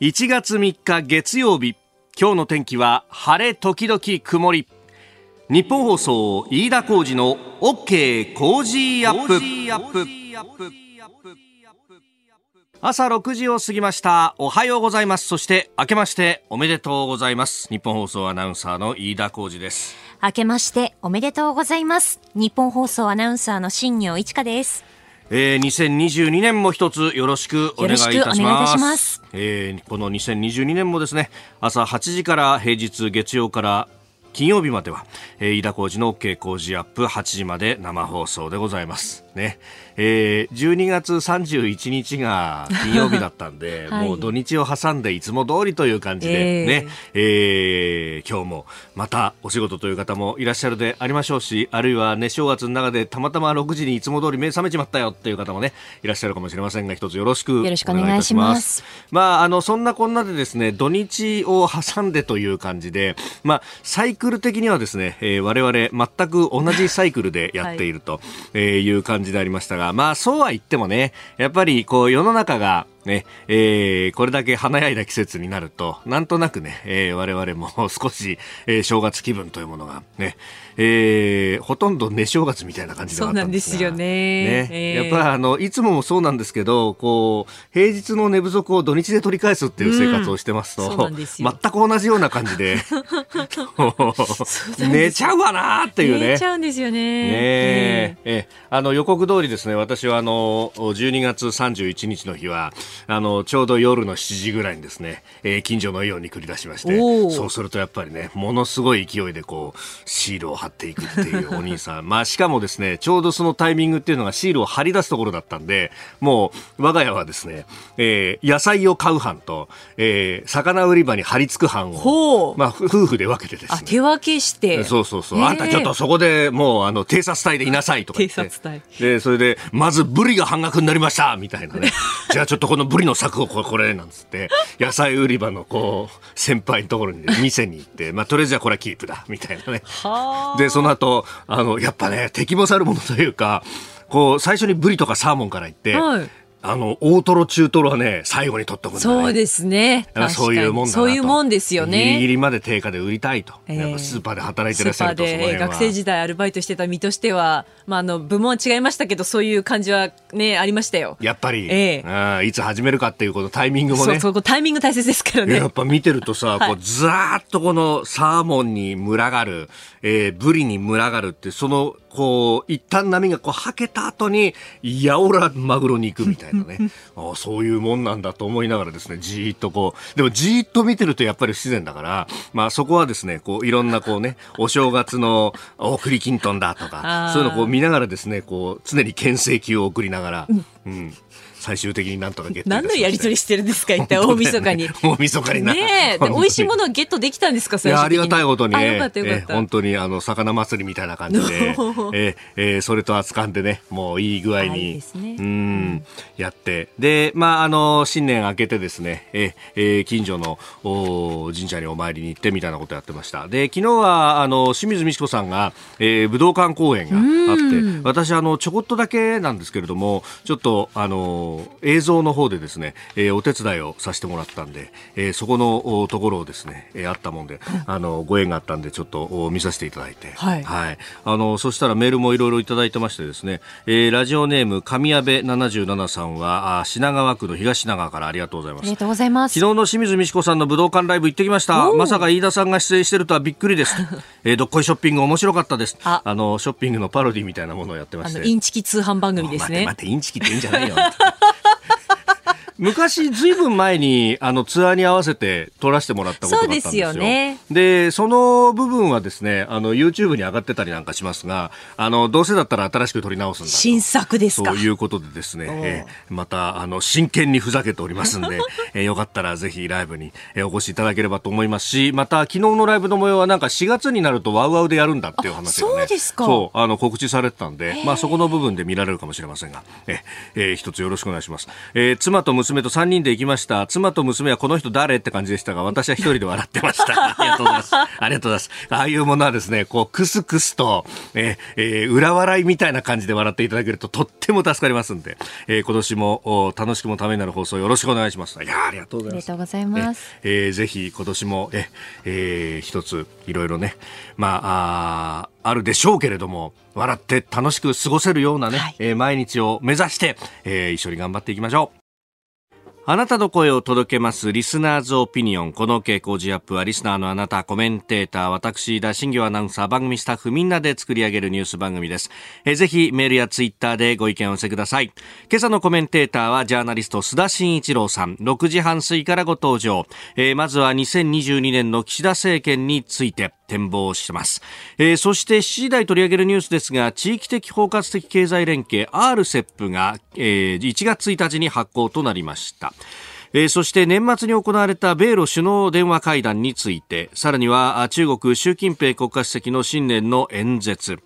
1月3日月曜日今日の天気は晴れ時々曇り。日本放送飯田浩二の OK 工事アップ。朝6時を過ぎました。おはようございます。そして明けましておめでとうございます。日本放送アナウンサーの飯田浩二です。明けましておめでとうございます。日本放送アナウンサーの新業一華です。えー、2022年も一つよろしくお願いいたします。ます。えー、この2022年もですね朝8時から平日月曜から金曜日までは、えー、飯田浩二の OK 工事アップ8時まで生放送でございます。ねえー、12月31日が金曜日だったんで、はい、もう土日を挟んでいつも通りという感じでね、えー、えー、今日もまたお仕事という方もいらっしゃるでありましょうし、あるいはね、正月の中でたまたま6時にいつも通り目覚めちまったよっていう方もね、いらっしゃるかもしれませんが、一つよろしくお願いいたします。まあ、あの、そんなこんなでですね、土日を挟んでという感じで、まあ、サイクル的にはですね、えー、我々全く同じサイクルでやっているという感じでありましたが、まあそうは言ってもね、やっぱりこう世の中がね、えー、これだけ華やいだ季節になると、なんとなくね、えー、我々も少し、えー、正月気分というものがね、えー、ほとんど寝正月みたいな感じではあったんですそうなんですよね。ね。えー、やっぱりあの、いつももそうなんですけど、こう、平日の寝不足を土日で取り返すっていう生活をしてますと、うん、す全く同じような感じで、寝ちゃうわなっていうね。寝ちゃうんですよね。ねえ。ー、え。ー、あの、予告通りですね、私はあの、12月31日の日は、あのちょうど夜の7時ぐらいにですね、えー、近所のイオンに繰り出しましてそうするとやっぱりねものすごい勢いでこうシールを貼っていくっていうお兄さん。まあしかもですねちょうどそのタイミングっていうのがシールを貼り出すところだったんでもう我が家はですね、えー、野菜を買う班と、えー、魚売り場に貼り付く班をまあ夫婦で分けてですね。手分けして。そうそうそう、あんたちょっとそこでもうあの偵察隊でいなさいとか偵察隊。でそれでまずブリが半額になりましたみたいなね。じゃあちょっとこのブリの柵をこれこれなんつって野菜売り場のこう先輩のところに、ね、店に行ってまあとりあえずはこれはキープだみたいなねでその後あのやっぱね敵も去るものというかこう最初にブリとかサーモンからいって、はい。あの、大トロ、中トロはね、最後に取っとくんだ、ね、そうですね。そういうもんだそういうもんですよね。ギリギリまで定価で売りたいと。えー、スーパーで働いてらっしゃると、スーパーで学生時代アルバイトしてた身としては、まあ、あの、部門は違いましたけど、そういう感じはね、ありましたよ。やっぱり、えー、あいつ始めるかっていうこと、タイミングもね。そう、タイミング大切ですからね。やっぱ見てるとさ、はい、こう、ずーっとこのサーモンに群がる、えー、ブリに群がるって、その、こう、一旦波がこう、はけた後に、やおらマグロに行くみたいなね。あそういうもんなんだと思いながらですね、じーっとこう、でもじーっと見てるとやっぱり不自然だから、まあそこはですね、こう、いろんなこうね、お正月の送りきんとんだとか、そういうのをこう見ながらですね、こう、常に牽制球を送りながら、うん、うん最終的になんとかゲット何のやり取りしてるんですか一体大晦日に、大晦日にな。ねえ。美味しいものをゲットできたんですか最初ありがたいことに。ねえ本当にあの魚祭りみたいな感じで。ええー、それと扱んでねもういい具合に、ね、うん。やって。でまああの新年明けてですねええー、近所のお神社にお参りに行ってみたいなことやってました。で昨日はあの清水美智子さんが、えー、武道館公演があって私あのちょこっとだけなんですけれどもちょっとあの映像の方でですね、えー、お手伝いをさせてもらったんで、えー、そこのところをですね、えー、あったもんで、あのご縁があったんでちょっと見させていただいて、はい、はい、あのそしたらメールもいろいろいただいてましてですね、えー、ラジオネーム神谷部77さんはあ品川区の東品川からありがとうございます。ありがとうございます。昨日の清水美智子さんの武道館ライブ行ってきました。まさか飯田さんが出演してるとはびっくりです。えー、どっこいショッピング面白かったです。ああのショッピングのパロディみたいなものをやってまして。インチキ通販番組ですね。待って待ってインチキっていいんじゃないよ。昔ずいぶん前にあのツアーに合わせて撮らせてもらったことがあったんですよ。そうですよね。で、その部分はですね、あの YouTube に上がってたりなんかしますが、あのどうせだったら新しく撮り直すんだ新作ですか。ということでですね、えー、またあの真剣にふざけておりますんで、えー、よかったらぜひライブに、えー、お越しいただければと思いますし、また昨日のライブの模様はなんか4月になるとワウワウでやるんだっていう話がね、そうですか。そうあの告知されてたんで、まあそこの部分で見られるかもしれませんが、えー、えー、一つよろしくお願いします。えー、妻と娘娘と3人で行きました。妻と娘はこの人誰って感じでしたが、私は一人で笑ってました。ありがとうございます。ありがとうございます。ああいうものはですね、こう、クスクスと、えー、えー、裏笑いみたいな感じで笑っていただけるととっても助かりますんで、えー、今年も楽しくもためになる放送よろしくお願いします。いやありがとうございます。ありがとうございます。えー、ぜひ今年も、え、えー、一ついろいろね、まあ、ああるでしょうけれども、笑って楽しく過ごせるようなね、はい、えー、毎日を目指して、えー、一緒に頑張っていきましょう。あなたの声を届けますリスナーズオピニオン。この傾向ジアップはリスナーのあなた、コメンテーター、私、田新業アナウンサー、番組スタッフみんなで作り上げるニュース番組です。えぜひメールやツイッターでご意見をお寄せください。今朝のコメンテーターはジャーナリスト須田慎一郎さん。6時半過ぎからご登場。えー、まずは2022年の岸田政権について。展望してます、えー、そして7時台取り上げるニュースですが地域的包括的経済連携 RCEP が、えー、1月1日に発行となりました。えー、そして年末に行われた米ロ首脳電話会談についてさらには中国習近平国家主席の新年の演説。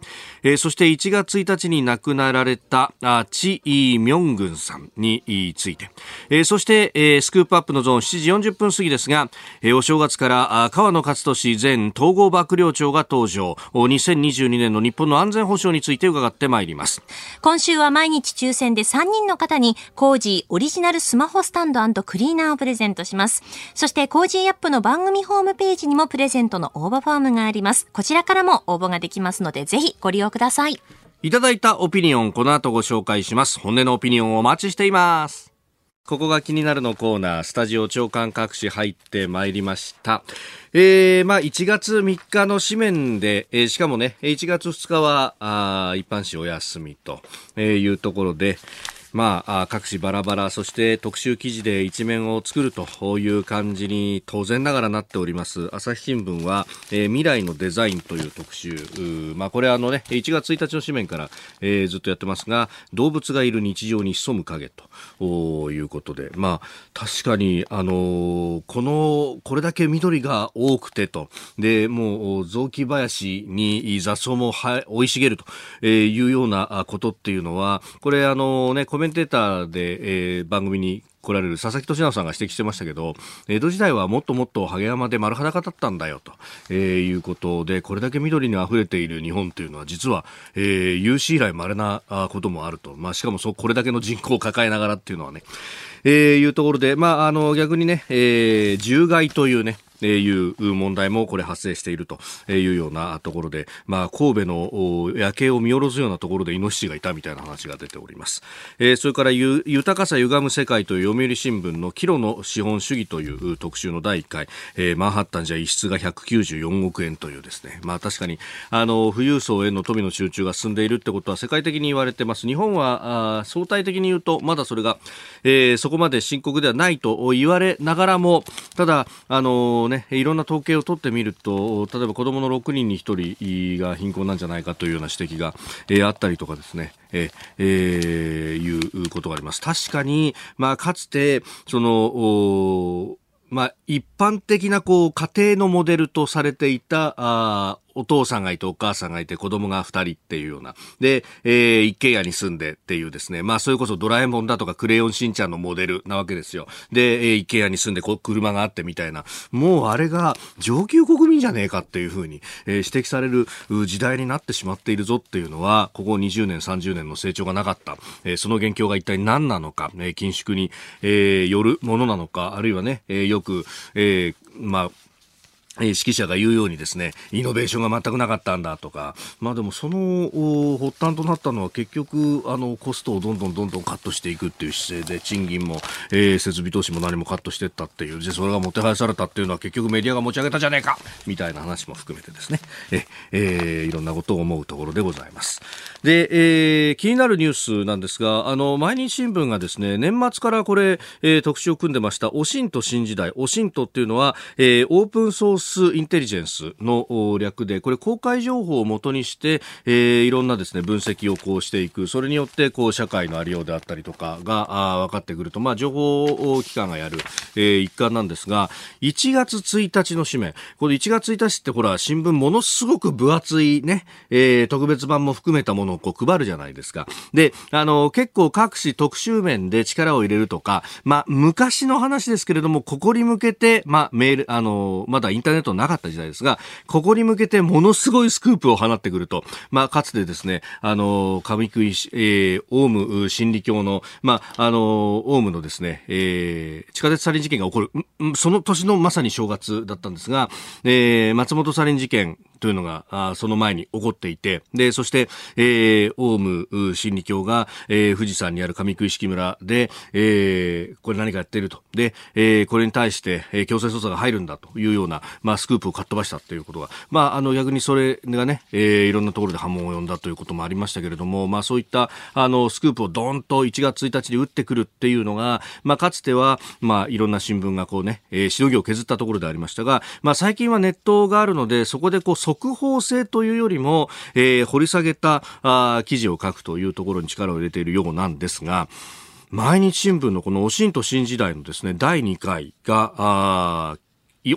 えー、そして1月1日に亡くなられたあチ・イ・ミョングンさんについて、えー、そして、えー、スクープアップのゾーン7時40分過ぎですが、えー、お正月から河野克俊前統合幕僚長が登場。2022年の日本の安全保障について伺ってまいります。今週は毎日抽選で3人の方に Cozy オリジナルスマホスタンドクリーナーをプレゼントします。そして Cozy up の番組ホームページにもプレゼントの応募フォームがあります。こちらからも応募ができますのでぜひご利用ください。いただいたオピニオン、この後ご紹介します。本音のオピニオンをお待ちしています。ここが気になるのコーナー、スタジオ長官各紙入ってまいりました。えー、まあ、1月3日の紙面で、えー、しかもね、1月2日は、あ一般紙お休みというところで、まあ、各紙バラバラ、そして特集記事で一面を作るという感じに当然ながらなっております。朝日新聞は、えー、未来のデザインという特集。まあ、これあのね、1月1日の紙面から、えー、ずっとやってますが、動物がいる日常に潜む影ということで、まあ、確かに、あのー、この、これだけ緑が多くてと、で、もう、雑木林に雑草も生い茂るというようなことっていうのは、これあのね、コメメンテーターで、えー、番組に来られる佐々木俊直さんが指摘してましたけど江戸時代はもっともっと萩山で丸裸だったんだよと、えー、いうことでこれだけ緑に溢れている日本というのは実は、えー、有史以来稀なこともあると、まあ、しかもそこれだけの人口を抱えながらっていうのはね、えー、いうところで、まあ、あの逆にね、えー、獣害というねいう問題もこれ発生しているというようなところで、まあ、神戸の夜景を見下ろすようなところでイノシシがいたみたいな話が出ております。えー、それから豊かさ歪む世界という読売新聞のキロの資本主義という特集の第1回、えー、マンハッタンじゃ一室が194億円というですね、まあ確かにあの富裕層への富の集中が進んでいるってことは世界的に言われてます。日本はあ相対的に言うとまだそれが、えー、そこまで深刻ではないと言われながらも、ただ、あのね、いろんな統計を取ってみると、例えば子供の6人に1人が貧困なんじゃないかというような指摘が、えー、あったりとかですね、え、えー、いうことがあります。確かに、まあ、かつて、その、まあ、一般的なこう家庭のモデルとされていたあお父さんがいてお母さんがいて子供が二人っていうような。で、えー、一軒家に住んでっていうですね。まあ、それこそドラえもんだとかクレヨンしんちゃんのモデルなわけですよ。で、えー、一軒家に住んでこ車があってみたいな。もうあれが上級国民じゃねえかっていうふうに、えー、指摘される時代になってしまっているぞっていうのは、ここ20年、30年の成長がなかった。えー、その元凶が一体何なのか、えー、緊縮に、えー、よるものなのか、あるいはね、え、よく、え、まあ、え指揮者が言うようにですね、イノベーションが全くなかったんだとか、まあでもその発端となったのは結局、あの、コストをどんどんどんどんカットしていくっていう姿勢で、賃金も、えー、設備投資も何もカットしていったっていう、で、それがもてはやされたっていうのは結局メディアが持ち上げたじゃねえかみたいな話も含めてですね、え、えー、いろんなことを思うところでございます。で、えー、気になるニュースなんですが、あの、毎日新聞がですね、年末からこれ、えー、特集を組んでました、オシント新時代。オシントっていうのは、えー、オープンソーススインテリジェンスの略で、これ公開情報をもとにして、えー、いろんなですね、分析をこうしていく。それによって、こう、社会のありようであったりとかが、あ分かってくると、まあ、情報機関がやる、えー、一環なんですが、1月1日の紙面。これ1月1日ってほら、新聞ものすごく分厚いね、えー、特別版も含めたものをこう配るじゃないですか。で、あの、結構各紙特集面で力を入れるとか、まあ、昔の話ですけれども、ここに向けて、まあ、メール、あの、まだインターネットなかった時代ですが、ここに向けてものすごいスクープを放ってくると、まあ、かつてですね、あの、神食い、えー、オウム真理教の、まあ、あの、オウムのですね、えー、地下鉄サリン事件が起こる、その年のまさに正月だったんですが、えー、松本サリン事件というのが、あその前に起こっていて、で、そして、えー、オウム真理教が、えー、富士山にある上食い式村で、えー、これ何かやっていると。で、えー、これに対して、えー、強制捜査が入るんだというような、まあ、スクープをかっ飛ばしたということが、まあ、あの、逆にそれがね、えー、いろんなところで波紋を呼んだということもありましたけれども、まあ、そういった、あの、スクープをドーンと1月1日に打ってくるっていうのが、まあ、かつては、まあ、いろんな新聞がこうね、えー、しのぎを削ったところでありましたが、まあ、最近はネットがあるので、そこでこう、速報性というよりも、えー、掘り下げたあ記事を書くというところに力を入れているようなんですが、毎日新聞のこのおしんと新時代のですね、第2回が、あ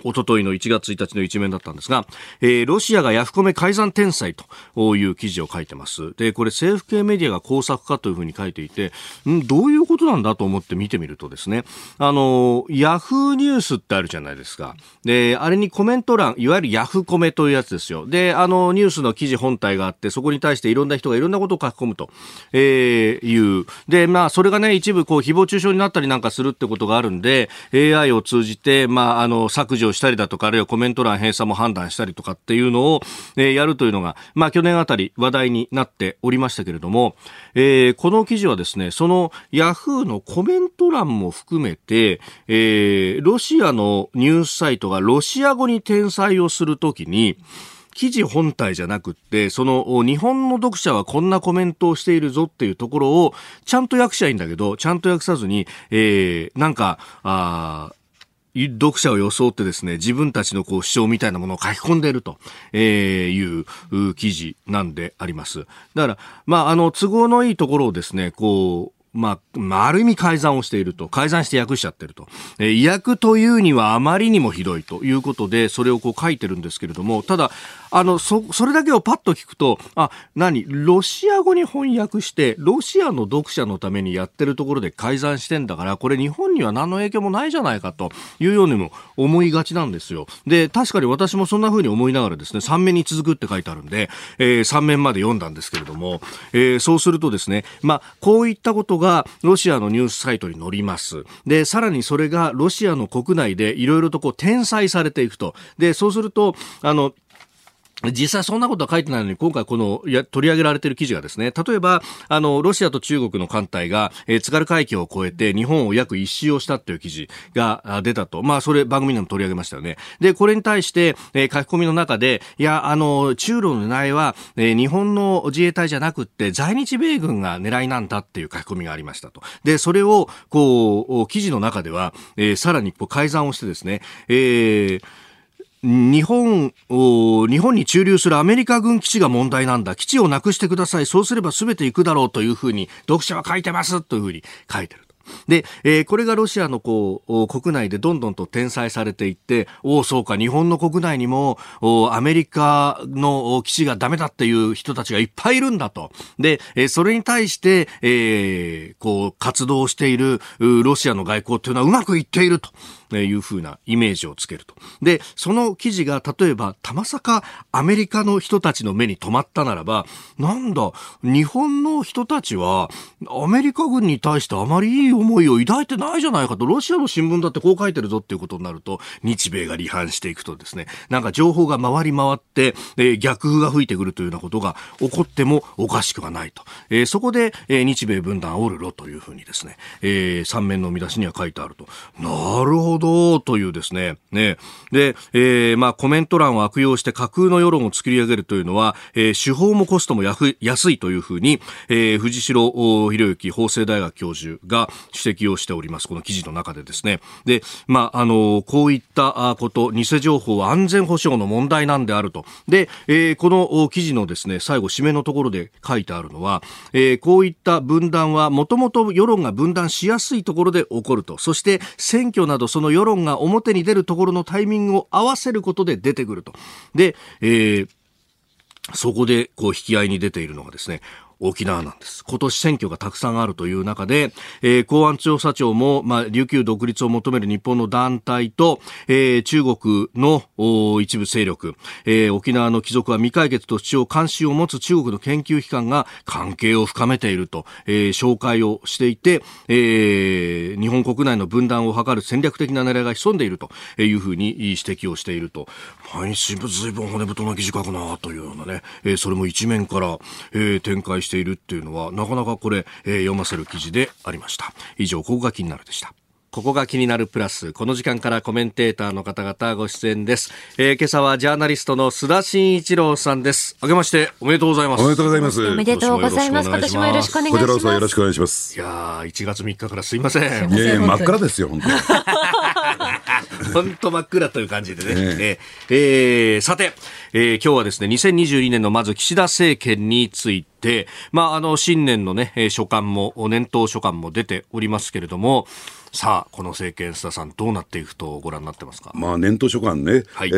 おとといの1月1日の一面だったんですが、えー、ロシアがヤフコメ改ざん天才という記事を書いてます。で、これ政府系メディアが工作かというふうに書いていて、んどういうことなんだと思って見てみるとですね、あの、ヤフーニュースってあるじゃないですか。で、あれにコメント欄、いわゆるヤフコメというやつですよ。で、あの、ニュースの記事本体があって、そこに対していろんな人がいろんなことを書き込むと、えー、いう。で、まあ、それがね、一部こう、誹謗中傷になったりなんかするってことがあるんで、AI を通じて、まあ、あの、削除をしたりだとか、あるいはコメント欄閉鎖も判断したりとかっていうのを、え、やるというのが、まあ去年あたり話題になっておりましたけれども、えー、この記事はですね、そのヤフーのコメント欄も含めて、えー、ロシアのニュースサイトがロシア語に転載をするときに、記事本体じゃなくって、その日本の読者はこんなコメントをしているぞっていうところをちゃんと訳しゃいいんだけど、ちゃんと訳さずに、えー、なんか、あ読者を装ってですね、自分たちのこう主張みたいなものを書き込んでいると、えいう記事なんであります。だから、まあ、あの、都合のいいところをですね、こう、まあ、まあ、ある意味改ざんをしていると。改ざんして訳しちゃってると。えー、訳というにはあまりにもひどいということで、それをこう書いてるんですけれども、ただ、あの、そ、それだけをパッと聞くと、あ、何？ロシア語に翻訳して、ロシアの読者のためにやってるところで改ざんしてんだから、これ日本には何の影響もないじゃないかというようにも思いがちなんですよ。で、確かに私もそんな風に思いながらですね、3面に続くって書いてあるんで、えー、3面まで読んだんですけれども、えー、そうするとですね、まあ、こういったことがロシアのニュースサイトに載ります。で、さらにそれがロシアの国内でいろいろとこう転載されていくと。で、そうすると、あの、実際そんなことは書いてないのに、今回このや取り上げられている記事がですね、例えば、あの、ロシアと中国の艦隊が、えー、津軽海峡を越えて日本を約一周をしたっていう記事が出たと。まあ、それ番組でも取り上げましたよね。で、これに対して、えー、書き込みの中で、いや、あの、中路の狙いは、えー、日本の自衛隊じゃなくって、在日米軍が狙いなんだっていう書き込みがありましたと。で、それを、こう、記事の中では、えー、さらにこう改ざんをしてですね、えー、日本を、日本に駐留するアメリカ軍基地が問題なんだ。基地をなくしてください。そうすれば全て行くだろうというふうに、読者は書いてますというふうに書いてる。で、えー、これがロシアのこう、国内でどんどんと転載されていって、おお、そうか、日本の国内にも、おアメリカの基地がダメだっていう人たちがいっぱいいるんだと。で、えー、それに対して、えー、こう、活動しているロシアの外交っていうのはうまくいっていると。いうふうなイメージをつけると。で、その記事が例えば、たまさかアメリカの人たちの目に留まったならば、なんだ、日本の人たちはアメリカ軍に対してあまりいい思いを抱いてないじゃないかと、ロシアの新聞だってこう書いてるぞっていうことになると、日米が離反していくとですね、なんか情報が回り回って、えー、逆風が吹いてくるというようなことが起こってもおかしくはないと。えー、そこで、えー、日米分断煽るろというふうにですね、えー、三面の見出しには書いてあると。なるほどほどというですね、ね、で、えー、まあコメント欄を悪用して架空の世論を作り上げるというのは、えー、手法もコストも安いというふうに、えー、藤代博之法政大学教授が指摘をしております。この記事の中でですね。で、まあ、あの、こういったこと、偽情報は安全保障の問題なんであると。で、えー、この記事のですね、最後、締めのところで書いてあるのは、えー、こういった分断は、もともと世論が分断しやすいところで起こると。そして、選挙などそのの世論が表に出るところのタイミングを合わせることで出てくると。で、えーそこでこう引き合いに出ているのがですね、沖縄なんです。今年選挙がたくさんあるという中で、えー、公安調査庁も、まあ、琉球独立を求める日本の団体と、えー、中国の一部勢力、えー、沖縄の貴族は未解決と主張関心を持つ中国の研究機関が関係を深めていると、えー、紹介をしていて、えー、日本国内の分断を図る戦略的な狙いが潜んでいるというふうに指摘をしていると。毎日ずいぶん骨太な記事書くなというようなね、えー、それも一面から、えー、展開してしているっていうのは、なかなかこれ、えー、読ませる記事でありました。以上、ここが気になるでした。ここが気になるプラス。この時間からコメンテーターの方々ご出演です。えー、今朝はジャーナリストの須田慎一郎さんです。あけましておめでとうございます。おめでとうございます。おめでとうございます。今年もよろしくお願いします。こちらこそよろしくお願いします。いやー、1月3日からすいません。いやいや、真っ暗ですよ、本当 本当真っ暗という感じでね。えー、えー、さて、えー、今日はですね、2022年のまず岸田政権について、まあ、あの、新年のね、書簡も、年頭書簡も出ておりますけれども、さあ、この政権、須田さん、どうなっていくとご覧になってますか？まあ、年頭書簡ね、はい、え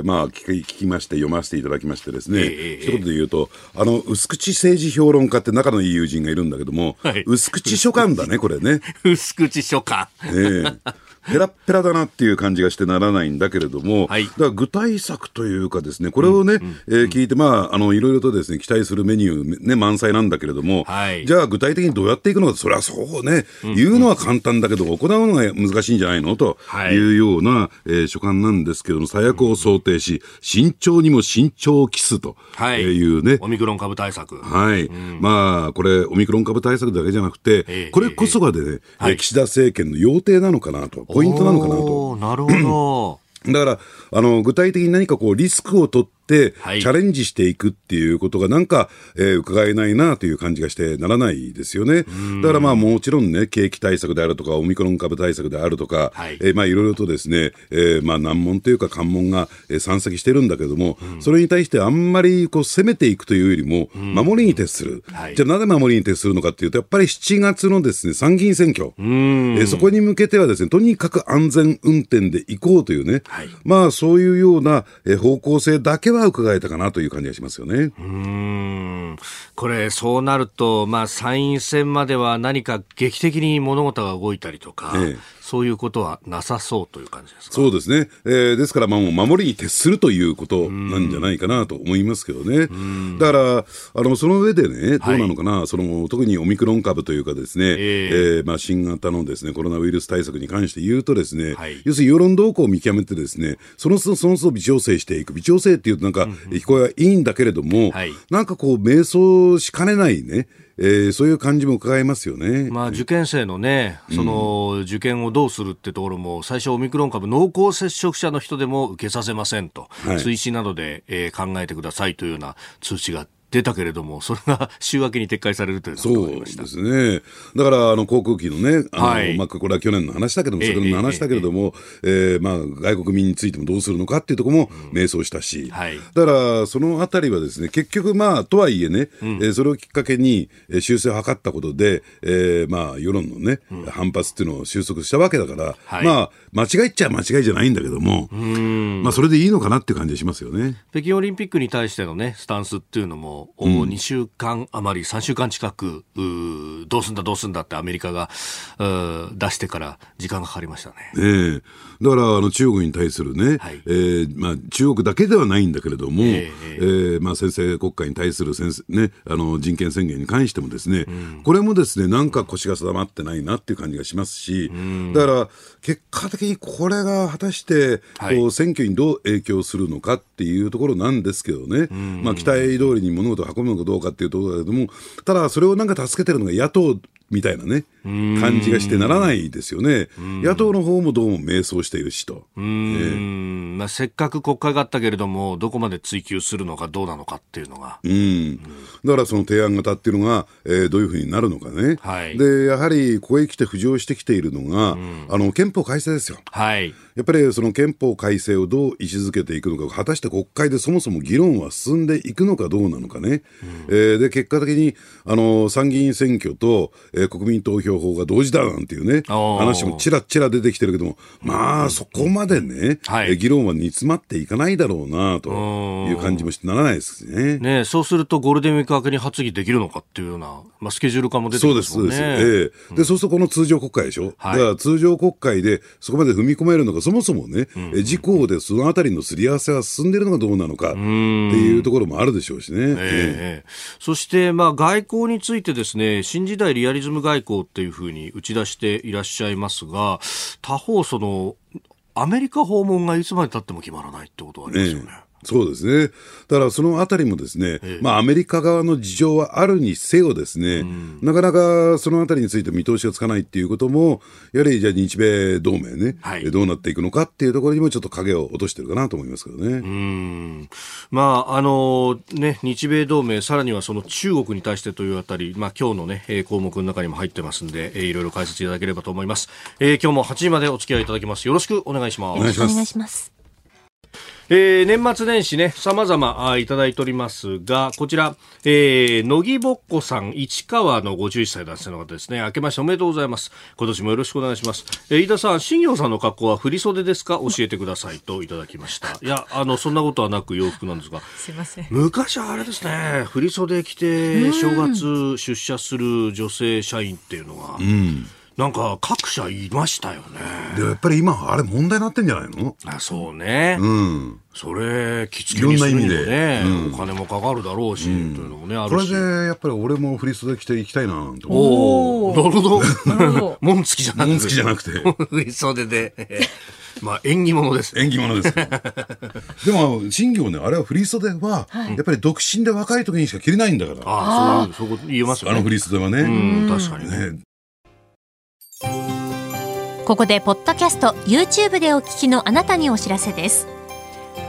ー、まあ聞き、聞きまして、読ませていただきましてですね、えー、一言で言うと、あの、薄口政治評論家って仲のいい友人がいるんだけども、はい、薄口書簡だね、これね。薄口書簡。ええーペラペラだなっていう感じがしてならないんだけれども、はい、だから具体策というかですね、これをね、うんうん、えー、聞いて、まあ、あの、いろいろとですね、期待するメニュー、ね、満載なんだけれども、はい、じゃあ具体的にどうやっていくのか、それはそうね、言うのは簡単だけど、行うのが難しいんじゃないの？とい。うような、はい、えー、所感なんですけども、最悪を想定し、慎重にも慎重を期すとい。うね、オミクロン株対策。はい。うん、まあ、これ、オミクロン株対策だけじゃなくて、えー、これこそがでね、えー、岸田政権の要諦なのかなと、ポイントなのかなと。なるほど。だから、あの、具体的に何かこう、リスクを取って、はい、チャレンジしていくっていうことがなんか、えー、伺えないなという感じがしてならないですよね。だからまあもちろんね、景気対策であるとか、オミクロン株対策であるとか、はい、えー、まあいろいろとですね、えー、まあ難問というか関門が、えー、山積してるんだけども、うん、それに対してあんまりこう攻めていくというよりも、守りに徹する。はい、じゃあなぜ守りに徹するのかっていうと、やっぱり7月のですね、参議院選挙、えー、そこに向けてはですね、とにかく安全運転でいこうというね、はい、まあそういうような、えー、方向性だけは伺えたかなという感じがしますよね。うんこれ、そうなると、まあ、参院選までは何か劇的に物事が動いたりとか、ええ、そういうことはなさそうという感じですか？そうですね、えー、ですから、まあ、もう守りに徹するということなんじゃないかなと思いますけどね、だからあのその上でね、どうなのかな、はい、その特にオミクロン株というか、ですね、えー、えー、まあ、新型のですねコロナウイルス対策に関して言うと、ですね、はい、要するに世論動向を見極めて、ですねその都度その都度微調整していく、微調整っていうと、なんか、聞こえはいいんだけれども、はい、なんかこう、迷走しかねないね。えー、そういう感じも伺えますよね、まあ、受験生のね、その受験をどうするってところも、最初、オミクロン株、濃厚接触者の人でも受けさせませんと、はい、追試などで、えー、考えてくださいというような通知が出たけれども、それが 週明けに撤回されるというそうですね。だから、あの、航空機のね、あの、はい、まあ、これは去年の話だけども、昨年の話だけれども、えー、えー、まあ、外国民についてもどうするのかっていうところも迷走したし、うんはい、だから、そのあたりはですね、結局、まあ、とはいえね、うん、えー、それをきっかけに、えー、修正を図ったことで、えー、まあ、世論のね、うん、反発っていうのを収束したわけだから、はい、まあ、間違いっちゃ間違いじゃないんだけども、まあ、それでいいのかなっていう感じがしますよね。北京オリンピックに対してのね、スタンスっていうのも、うん、2週間余り、3週間近く、うどうすんだ、どうすんだってアメリカが出してから時間がかかりましたね。ええー、だからあの中国に対するね、はい、えー、まあ、中国だけではないんだけれども、えー、えー、まあ、先制国家に対する先生、ね、あの人権宣言に関してもですね、うん、これもですね、なんか腰が定まってないなっていう感じがしますし、うん、だから結果的にこれが果たして、こう選挙にどう影響するのかっていうところなんですけどね、うん、まあ、期待通りに物事を運ぶのかどうかっていうところだけども、ただそれをなんか助けてるのが野党みたいなね、感じがしてならないですよね。野党の方もどうも迷走しているしと。うん、まあ、せっかく国会があったけれども、どこまで追及するのかどうなのかっていうのが。うん。だからその提案型っていうのが、えー、どういうふうになるのかね。はい、で、やはりここへ来て浮上してきているのが、あの、憲法改正ですよ。はい。やっぱりその憲法改正をどう位置づけていくのか、果たして国会でそもそも議論は進んでいくのかどうなのかね。うん、えー、で、結果的に、あの、参議院選挙と、えー、国民投票法が同時だなんていうね、話もちらちら出てきてるけども、まあ、そこまでね、はい、議論は煮詰まっていかないだろうな、という感じもしてならないですね。ねそうするとゴールデンウィーク明けに発議できるのかっていうような、まあ、スケジュール感も出てきますもんね。そうです、そうです。ええー、で、そうするとこの通常国会でしょ？はい、だから通常国会でそこまで踏み込めるのか、そもそもね、うん、自公でそのあたりのすり合わせは進んでるのかどうなのかっていうところもあるでしょうしね。えー、そして、まあ、外交についてですね、新時代リアリズム外交っていうふうに打ち出していらっしゃいますが、他方、その、アメリカ訪問がいつまでたっても決まらないってことはありますよね。えそうですね。だからそのあたりもですね、ええ、まあアメリカ側の事情はあるにせよですね、うん、なかなかそのあたりについて見通しがつかないっていうことも、やはりじゃあ日米同盟ね、はい、どうなっていくのかっていうところにもちょっと影を落としてるかなと思いますけどね。うん。まあ、あのね、日米同盟、さらにはその中国に対してというあたり、まあ今日のね、項目の中にも入ってますんで、えー、いろいろ解説いただければと思います。えー、今日も8時までお付き合いいただきます。よろしくお願いします。お願いします。えー、年末年始ね、様々いただいておりますが、こちら、えー、乃木ぼっこさん、市川の51歳男性の方ですね。明けましておめでとうございます。今年もよろしくお願いします。えー、飯田さん、新業さんの格好は振袖ですか？教えてくださいといただきました。いや、あの、そんなことはなく洋服なんですが。すいません。昔はあれですね、振袖着て正月出社する女性社員っていうのは、うんなんか各社いましたよね。でやっぱり今、あれ問題になってんじゃないの？あそうね。うん。それ、きつけにするにもね、うん、お金もかかるだろうし、うん、というのもね、あるし。これで、やっぱり俺も振り袖着ていきたいななんておおなるほど。なるほど。門付きじゃなくて。門付きじゃなくて。振り袖で。まあ、縁起物です。縁起物です。でも、新業ね、あれは振り袖は、やっぱり独身で若い時にしか着れないんだから。ああ、そう、そう言えますよね。あの振り袖はね。うん、確かにね。ここでポッドキャスト YouTube でお聞きのあなたにお知らせです。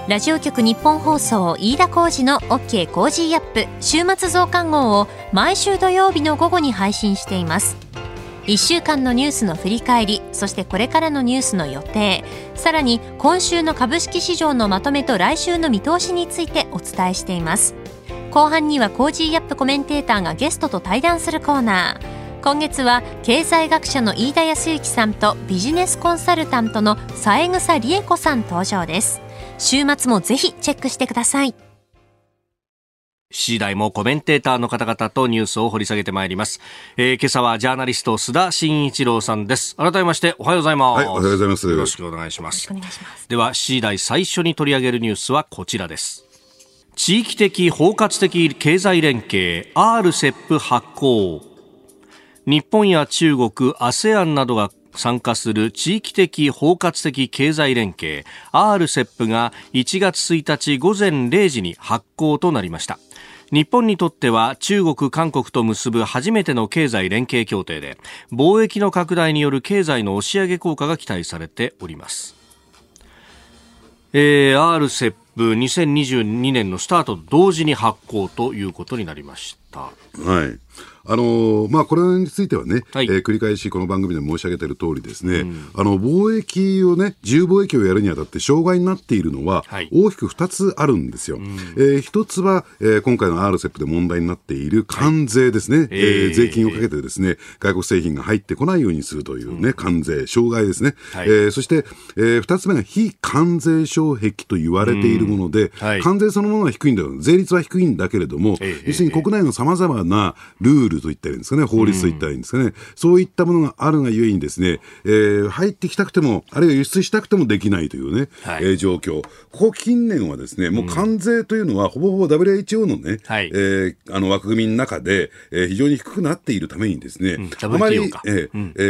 ラジオ局ニッポン放送飯田浩司の OK Cozy up 週末増刊号を毎週土曜日の午後に配信しています。1週間のニュースの振り返りそしてこれからのニュースの予定さらに今週の株式市場のまとめと来週の見通しについてお伝えしています。後半には Cozy up コメンテーターがゲストと対談するコーナー。今月は経済学者の飯田康之さんとビジネスコンサルタントの三枝理恵子さん登場です。週末もぜひチェックしてください。次第もコメンテーターの方々とニュースを掘り下げてまいります、えー、今朝はジャーナリスト須田慎一郎さんです。改めましておはようございます、はい、おはようございます。よろしくお願いします。では次第最初に取り上げるニュースはこちらです。地域的包括的経済連携 RCEP 発行日本や中国、ASEAN などが参加する地域的包括的経済連携 RCEP が1月1日午前0時に発行となりました。日本にとっては中国、韓国と結ぶ初めての経済連携協定で貿易の拡大による経済の押し上げ効果が期待されております、えー、RCEP2022 年のスタートと同時に発行ということになりました。はい。あのまあ、これについてはね、はい、えー、繰り返しこの番組で申し上げている通りですね、うん、あの貿易をね、自由貿易をやるにあたって障害になっているのは、大きく2つあるんですよ。うん、えー、1つは、えー、今回の RCEP で問題になっている関税ですね、はい、えー、税金をかけてですね、外国製品が入ってこないようにするというね、関税、障害ですね。はい、えー、そして、えー、2つ目が非関税障壁と言われているもので、はい、関税そのものは低いんだよ。税率は低いんだけれども、要するに国内のさまざまなルールルと言ったらいいんですかね、法律と言ったらいいんですかね、うん、そういったものがあるがゆえにですね、えー、入ってきたくても、あるいは輸出したくてもできないというね、はい、えー、状況。ここ近年はですね、もう関税というのは、ほぼほぼ WHO のね、はい、えー、あの枠組みの中で、えー、非常に低くなっているためにですね、うん、あまり、えーうん、え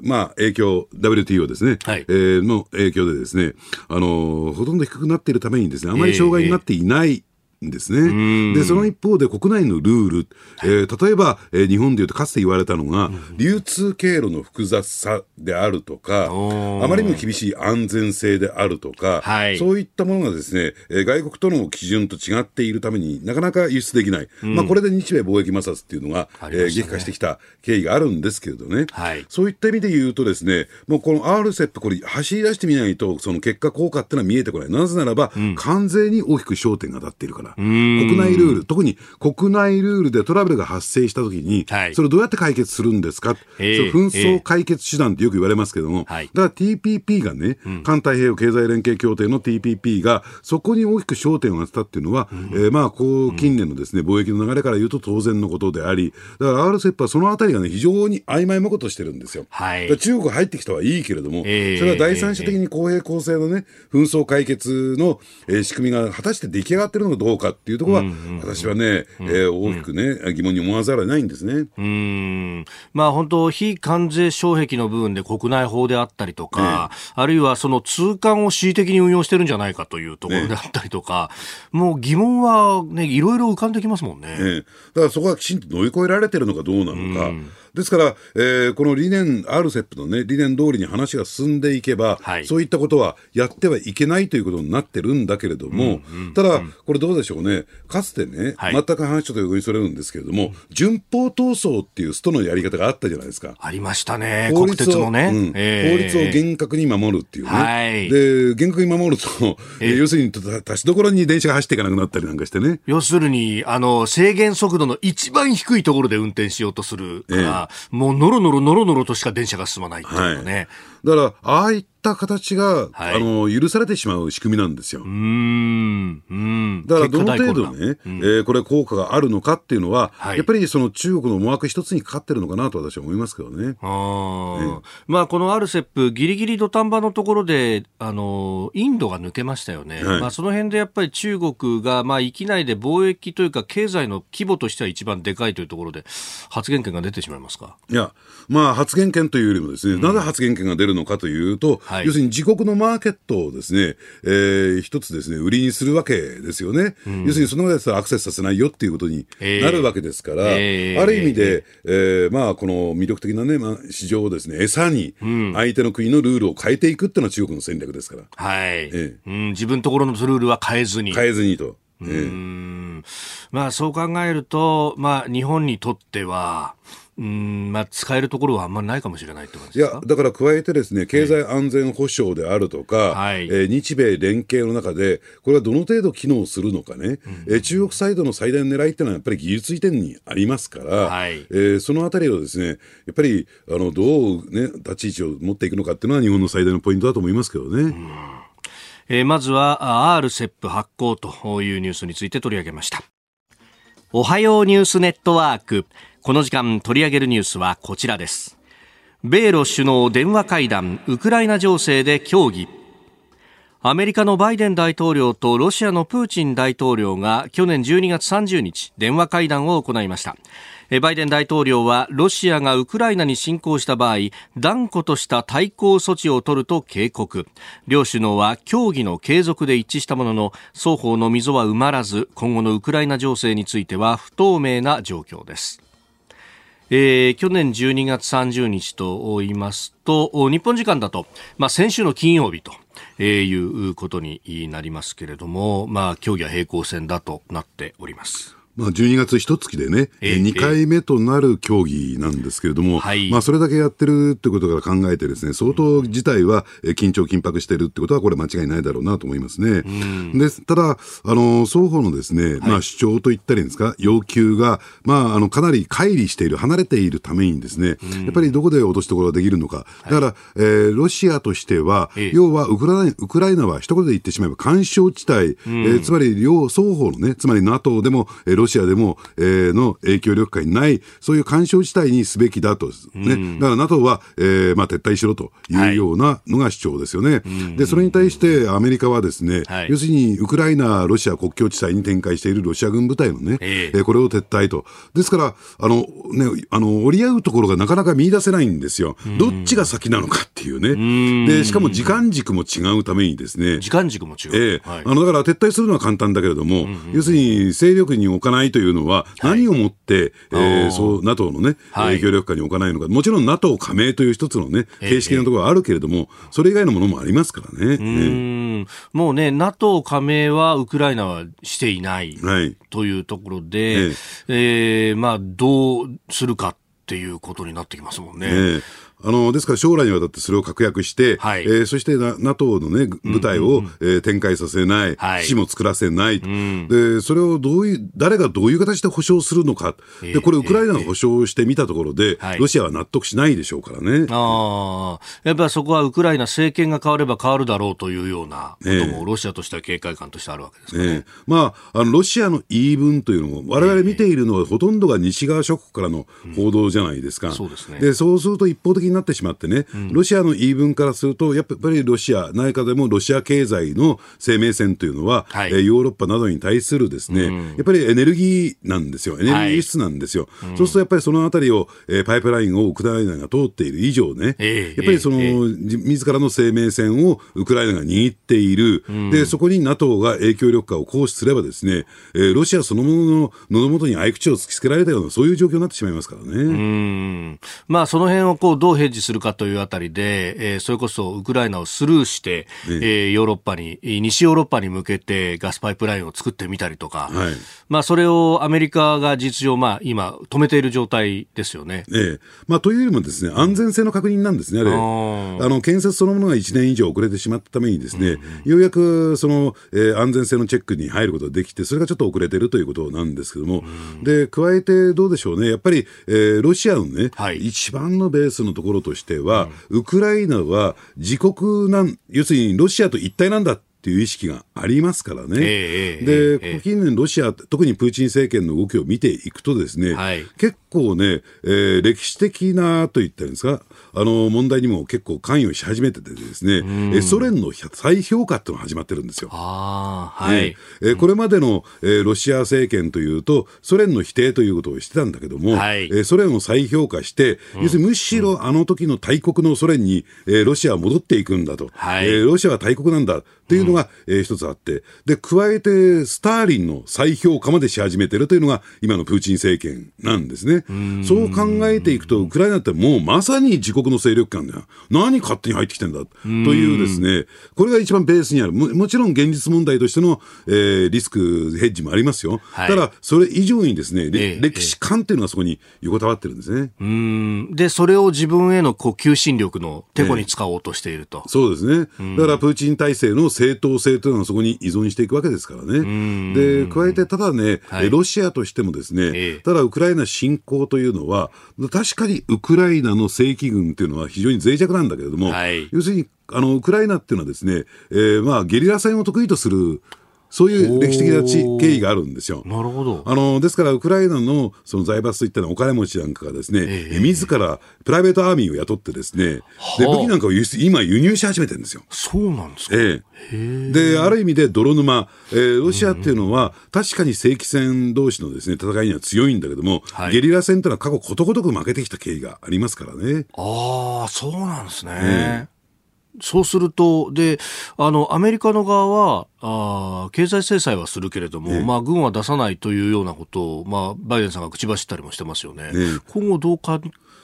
ー、まあ、影響、WTO ですね、はい、えー、の影響でですね、あのー、ほとんど低くなっているためにですね、あまり障害になっていない、ですね。で、その一方で国内のルール、えー、例えば、えー、日本でいうとかつて言われたのが、流通経路の複雑さであるとか、あまりにも厳しい安全性であるとか、はい、そういったものがですね、えー、外国との基準と違っているためになかなか輸出できない。うん、まあ、これで日米貿易摩擦っていうのが、ね、えー、激化してきた経緯があるんですけれどね、はい、そういった意味で言うとですね、もうこの RCEP、これ走り出してみないと、その結果効果っていうのは見えてこない。なぜならば、うん、完全に大きく焦点が当たっているから。国内ルール、特に国内ルールでトラブルが発生したときに、はい、それをどうやって解決するんですか、そ紛争解決手段ってよく言われますけども、だから TPP がね、環太平洋経済連携協定の TPP が、そこに大きく焦点を当てたっていうのは、うん、えー、まあ、こう、近年のですね、貿易の流れから言うと当然のことであり、だから RCEP はそのあたりがね、非常に曖昧なことしてるんですよ。はい、中国入ってきたはいいけれども、えー、それは第三者的に公平公正のね、紛争解決の、えー、仕組みが果たして出来上がってるのかどうかっていうところは、私はね、えー、大きくね、疑問に思わざるを得ないんですね。うん。まあ本当、非関税障壁の部分で国内法であったりとか、ね、あるいはその通関を恣意的に運用してるんじゃないかというところであったりとか、ね、もう疑問はね、いろいろ浮かんできますもんね。ねだからそこはきちんと乗り越えられてるのかどうなのか。うんですから、えー、この理念、RCEP の、ね、理念通りに話が進んでいけば、はい、そういったことはやってはいけないということになってるんだけれども、うんうん、ただ、これどうでしょうね、かつてね、はい、全く話ちょっと横にそれるんですけれども、順法闘争っていうストのやり方があったじゃないですか。ありましたね、法律をね、うん。えー、法律を厳格に守るっていうね。はい、で、厳格に守ると、えー、要するに立ちどころに電車が走っていかなくなったりなんかしてね。要するに、あの、制限速度の一番低いところで運転しようとするから、えー、もうノロノロノロノロとしか電車が進まないっていうのね。はいだから、ああいった形が、はい、あの、許されてしまう仕組みなんですよ。うん。うん。だから、どの程度ね、うん、えー、これ効果があるのかっていうのは、はい、やっぱりその中国の思惑一つにかかってるのかなと私は思いますけどね。ああ、ね、まあ、この RCEP、ギリギリ土壇場のところで、あの、インドが抜けましたよね。はい、まあ、その辺でやっぱり中国が、まあ、域内で貿易というか、経済の規模としては一番でかいというところで、発言権が出てしまいますか？いや、まあ、発言権というよりもですね、うん、なぜ発言権が出るるのかというと、はい、要するに自国のマーケットをですね、えー、一つですね、売りにするわけですよね。うん、要するにそのまでアクセスさせないよっていうことになるわけですから、えー、ある意味で、えー、まあ、この魅力的なね、まあ、市場をですね、餌に相手の国のルールを変えていくっていうのは中国の戦略ですから。はい。えー、うん、自分のところのルールは変えずに。変えずにと。えー、まあそう考えると、まあ日本にとっては、うんまあ、使えるところはあんまりないかもしれないってことですか？いや、だから加えてですね、経済安全保障であるとか、はい、えー、日米連携の中で、これはどの程度機能するのかね、うん、えー、中国サイドの最大の狙いっていうのはやっぱり技術移転にありますから、はい、えー、そのあたりをですね、やっぱり、あの、どうね、立ち位置を持っていくのかっていうのは日本の最大のポイントだと思いますけどね。うん。えー、まずは RCEP 発行というニュースについて取り上げました。おはようニュースネットワーク。この時間取り上げるニュースはこちらです。米ロ首脳電話会談ウクライナ情勢で協議。アメリカのバイデン大統領とロシアのプーチン大統領が去年12月30日電話会談を行いました。バイデン大統領はロシアがウクライナに侵攻した場合断固とした対抗措置を取ると警告。両首脳は協議の継続で一致したものの双方の溝は埋まらず今後のウクライナ情勢については不透明な状況です。えー、去年12月30日と言いますと、日本時間だと、まあ、先週の金曜日と、えー、いうことになりますけれども、まあ、競技は平行線だとなっております。まあ、12月一月でね、えー、2回目となる競技なんですけれども、はい、まあ、それだけやってるってことから考えてですね、相当自体は緊張緊迫してるってことは、これ間違いないだろうなと思いますね。で、ただ、あの、双方のですね、まあ、主張といったりですか、要求が、まあ、あの、かなり乖離している、離れているためにですね、やっぱりどこで落としどころができるのか。だから、えー、ロシアとしては、要はウクライナ、ウクライナは一言で言ってしまえば干渉地帯、えー、つまり両、双方のね、つまり NATO でも、えーロシアでも、えー、の影響力下にない、そういう干渉地帯にすべきだと、ね、だから NATO は、えーまあ、撤退しろというようなのが主張ですよね。はい、でそれに対してアメリカはですね、はい、要するにウクライナ、ロシア国境地帯に展開しているロシア軍部隊のね、えー、これを撤退と。ですから、あの、ね、あの、折り合うところがなかなか見出せないんですよ。どっちが先なのかっていうね。で、しかも時間軸も違うためにですね。時間軸も違う。えー、はい、あの、だから撤退するのは簡単だけれども、うんうん、要するに勢力に置かないというのは、何をもって、はい、えー、そう、NATO のね、影響力下に置かないのか。もちろん NATO 加盟という一つのね、形式のところはあるけれども、それ以外のものもありますからね。うん。もうね、NATO 加盟はウクライナはしていない、はい、というところで、えー、えー、まあ、どうするかっていうことになってきますもんね。えーあのですから将来にわたってそれを確約して、はい、えー、そして NATO の、ね、部隊を、うんうん、えー、展開させない、はい、基地も作らせない、うん、で、それをどういう、誰がどういう形で保障するのか、でこれ、ウクライナが保障してみたところで、えー、ロシアは納得しないでしょうからね。あやっぱりそこはウクライナ政権が変われば変わるだろうというようなことも、ロシアとしては警戒感としてあるわけですかね。えー、まあ、あのロシアの言い分というのも、われわれ見ているのは、ほとんどが西側諸国からの報道じゃないですか。うん、そうですね。でそうすると一方的になってしまってね、ロシアの言い分からすると、やっぱりロシア、内科でもロシア経済の生命線というのは、はい、ヨーロッパなどに対するですね、うん、やっぱりエネルギーなんですよ、エネルギー輸出なんですよ、はい、そうするとやっぱりそのあたりを、えー、パイプラインをウクライナが通っている以上ね、えー、やっぱりその、えー、自らの生命線をウクライナが握っている、うん、でそこに NATO が影響力下を行使すればですね、えー、ロシアそのものの喉元に合口を突きつけられたような、そういう状況になってしまいますからね。うん。まあ、その辺をこうどうヘッジするかというあたりで、えー、それこそウクライナをスルーして、ええー、ヨーロッパに、西ヨーロッパに向けてガスパイプラインを作ってみたりとか、はい、まあ、それをアメリカが実情、まあ、今、止めている状態ですよね。ええ。まあ、というよりもですね、安全性の確認なんですね、あれ。あの建設そのものが1年以上遅れてしまったためにですね、うんうん、ようやくその、えー、安全性のチェックに入ることができて、それがちょっと遅れてるということなんですけども、うん、で加えてどうでしょうね、やっぱり、えー、ロシアのね、はい、一番のベースのところとしては、うん、ウクライナは自国なん、要するにロシアと一体なんだっていう意識がありますからね。えー、で、えー、近年ロシア、特にプーチン政権の動きを見ていくとですね、はい、結構ね、えー、歴史的なと言ったんですか、あの問題にも結構関与し始めててですね、えソ連の再評価っていうのが始まってるんですよ。あはい、えこれまでの、えロシア政権というと、ソ連の否定ということをしてたんだけども、はい、えソ連を再評価して、要するにむしろあの時の大国のソ連に、えロシアは戻っていくんだと、はい、えロシアは大国なんだというのが、うん、え一つあって、で、加えてスターリンの再評価までし始めてるというのが、今のプーチン政権なんですね。そう考えていくと、ウクライナってもうまさに自国の勢力感だよ。何勝手に入ってきてんだというですね、これが一番ベースにある。ももちろん現実問題としての、えー、リスクヘッジもありますよ。はい、ただ、それ以上にですね、え歴史観っていうのがそこに横たわってるんですね。うんで、それを自分へのこう求心力のてこに使おうとしていると。そうですね。だからプーチン体制の正当性というのはそこに依存していくわけですからね。で、加えてただね、はい、ロシアとしてもですね、ただウクライナ侵攻というのは、確かにウクライナの正規軍っていうのは非常に脆弱なんだけれども、はい、要するにあのウクライナっていうのはですね、えー、まあゲリラ戦を得意とするそういう歴史的な経緯があるんですよ。なるほど。あの、ですから、ウクライナのその財閥といったのお金持ちなんかがですね、えー、自らプライベートアーミーを雇ってですね、で、武器なんかを輸出今輸入し始めてるんですよ。そうなんですかええー、で、ある意味で泥沼、えー、ロシアっていうのは、確かに正規戦同士のですね、戦いには強いんだけども、はい、ゲリラ戦というのは過去ことごとく負けてきた経緯がありますからね。ああ、そうなんですね。えーそうすると、で、あの、アメリカの側は、あ経済制裁はするけれども、ね、まあ、軍は出さないというようなことを、まあ、バイデンさんが口走ったりもしてますよね。ね今後どうか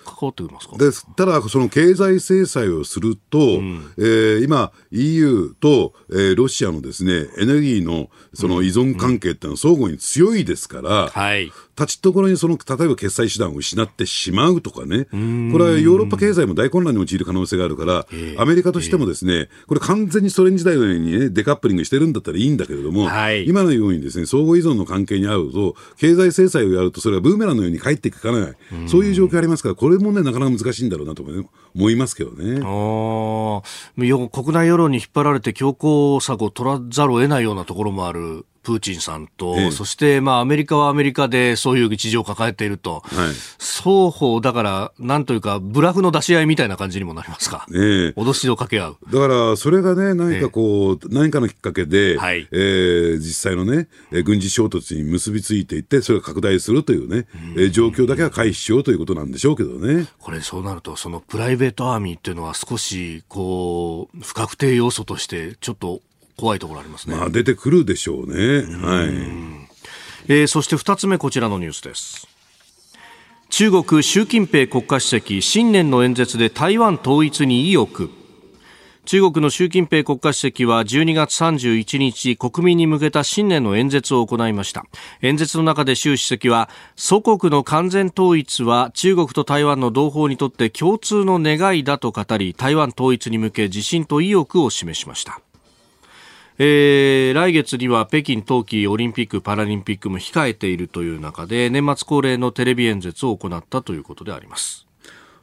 関わってきますかでただ、その経済制裁をすると、うん、えー、今、EU と、えー、ロシアのですねエネルギーのその依存関係っていうのは相互に強いですから、うん。はい、立ちどころにその例えば決済手段を失ってしまうとかね、これはヨーロッパ経済も大混乱に陥る可能性があるから、アメリカとしてもですね、これ完全にソ連時代のように、ね、デカップリングしてるんだったらいいんだけれども、はい、今のようにですね相互依存の関係にあると、経済制裁をやると、それはブーメランのように返っていかない、そういう状況ありますから、これもね、なかなか難しいんだろうなと思いますけどね。あ国内世論に引っ張られて強硬策を取らざるを得ないようなところもある。プーチンさんと、ええ、そしてまあアメリカはアメリカでそういう事情を抱えていると、はい、双方、だから、なんというか、ブラフの出し合いみたいな感じにもなりますか、ええ、脅しを掛け合う。だから、それがね、何かこう、え、何かのきっかけで、はい、えー、実際のね、軍事衝突に結びついていって、それが拡大するというね、うえ状況だけは回避しようということなんでしょうけどね。これ、そうなると、そのプライベートアーミーっていうのは少し、こう、不確定要素として、ちょっと怖いところありますね。まあ、出てくるでしょうね。はい。えー、そして2つ目、こちらのニュースです。中国習近平国家主席新年の演説で台湾統一に意欲中国の習近平国家主席は12月31日国民に向けた新年の演説を行いました演説の中で習主席は祖国の完全統一は中国と台湾の同胞にとって共通の願いだと語り台湾統一に向け自信と意欲を示しましたえー、来月には北京冬季オリンピック・パラリンピックも控えているという中で年末恒例のテレビ演説を行ったということであります。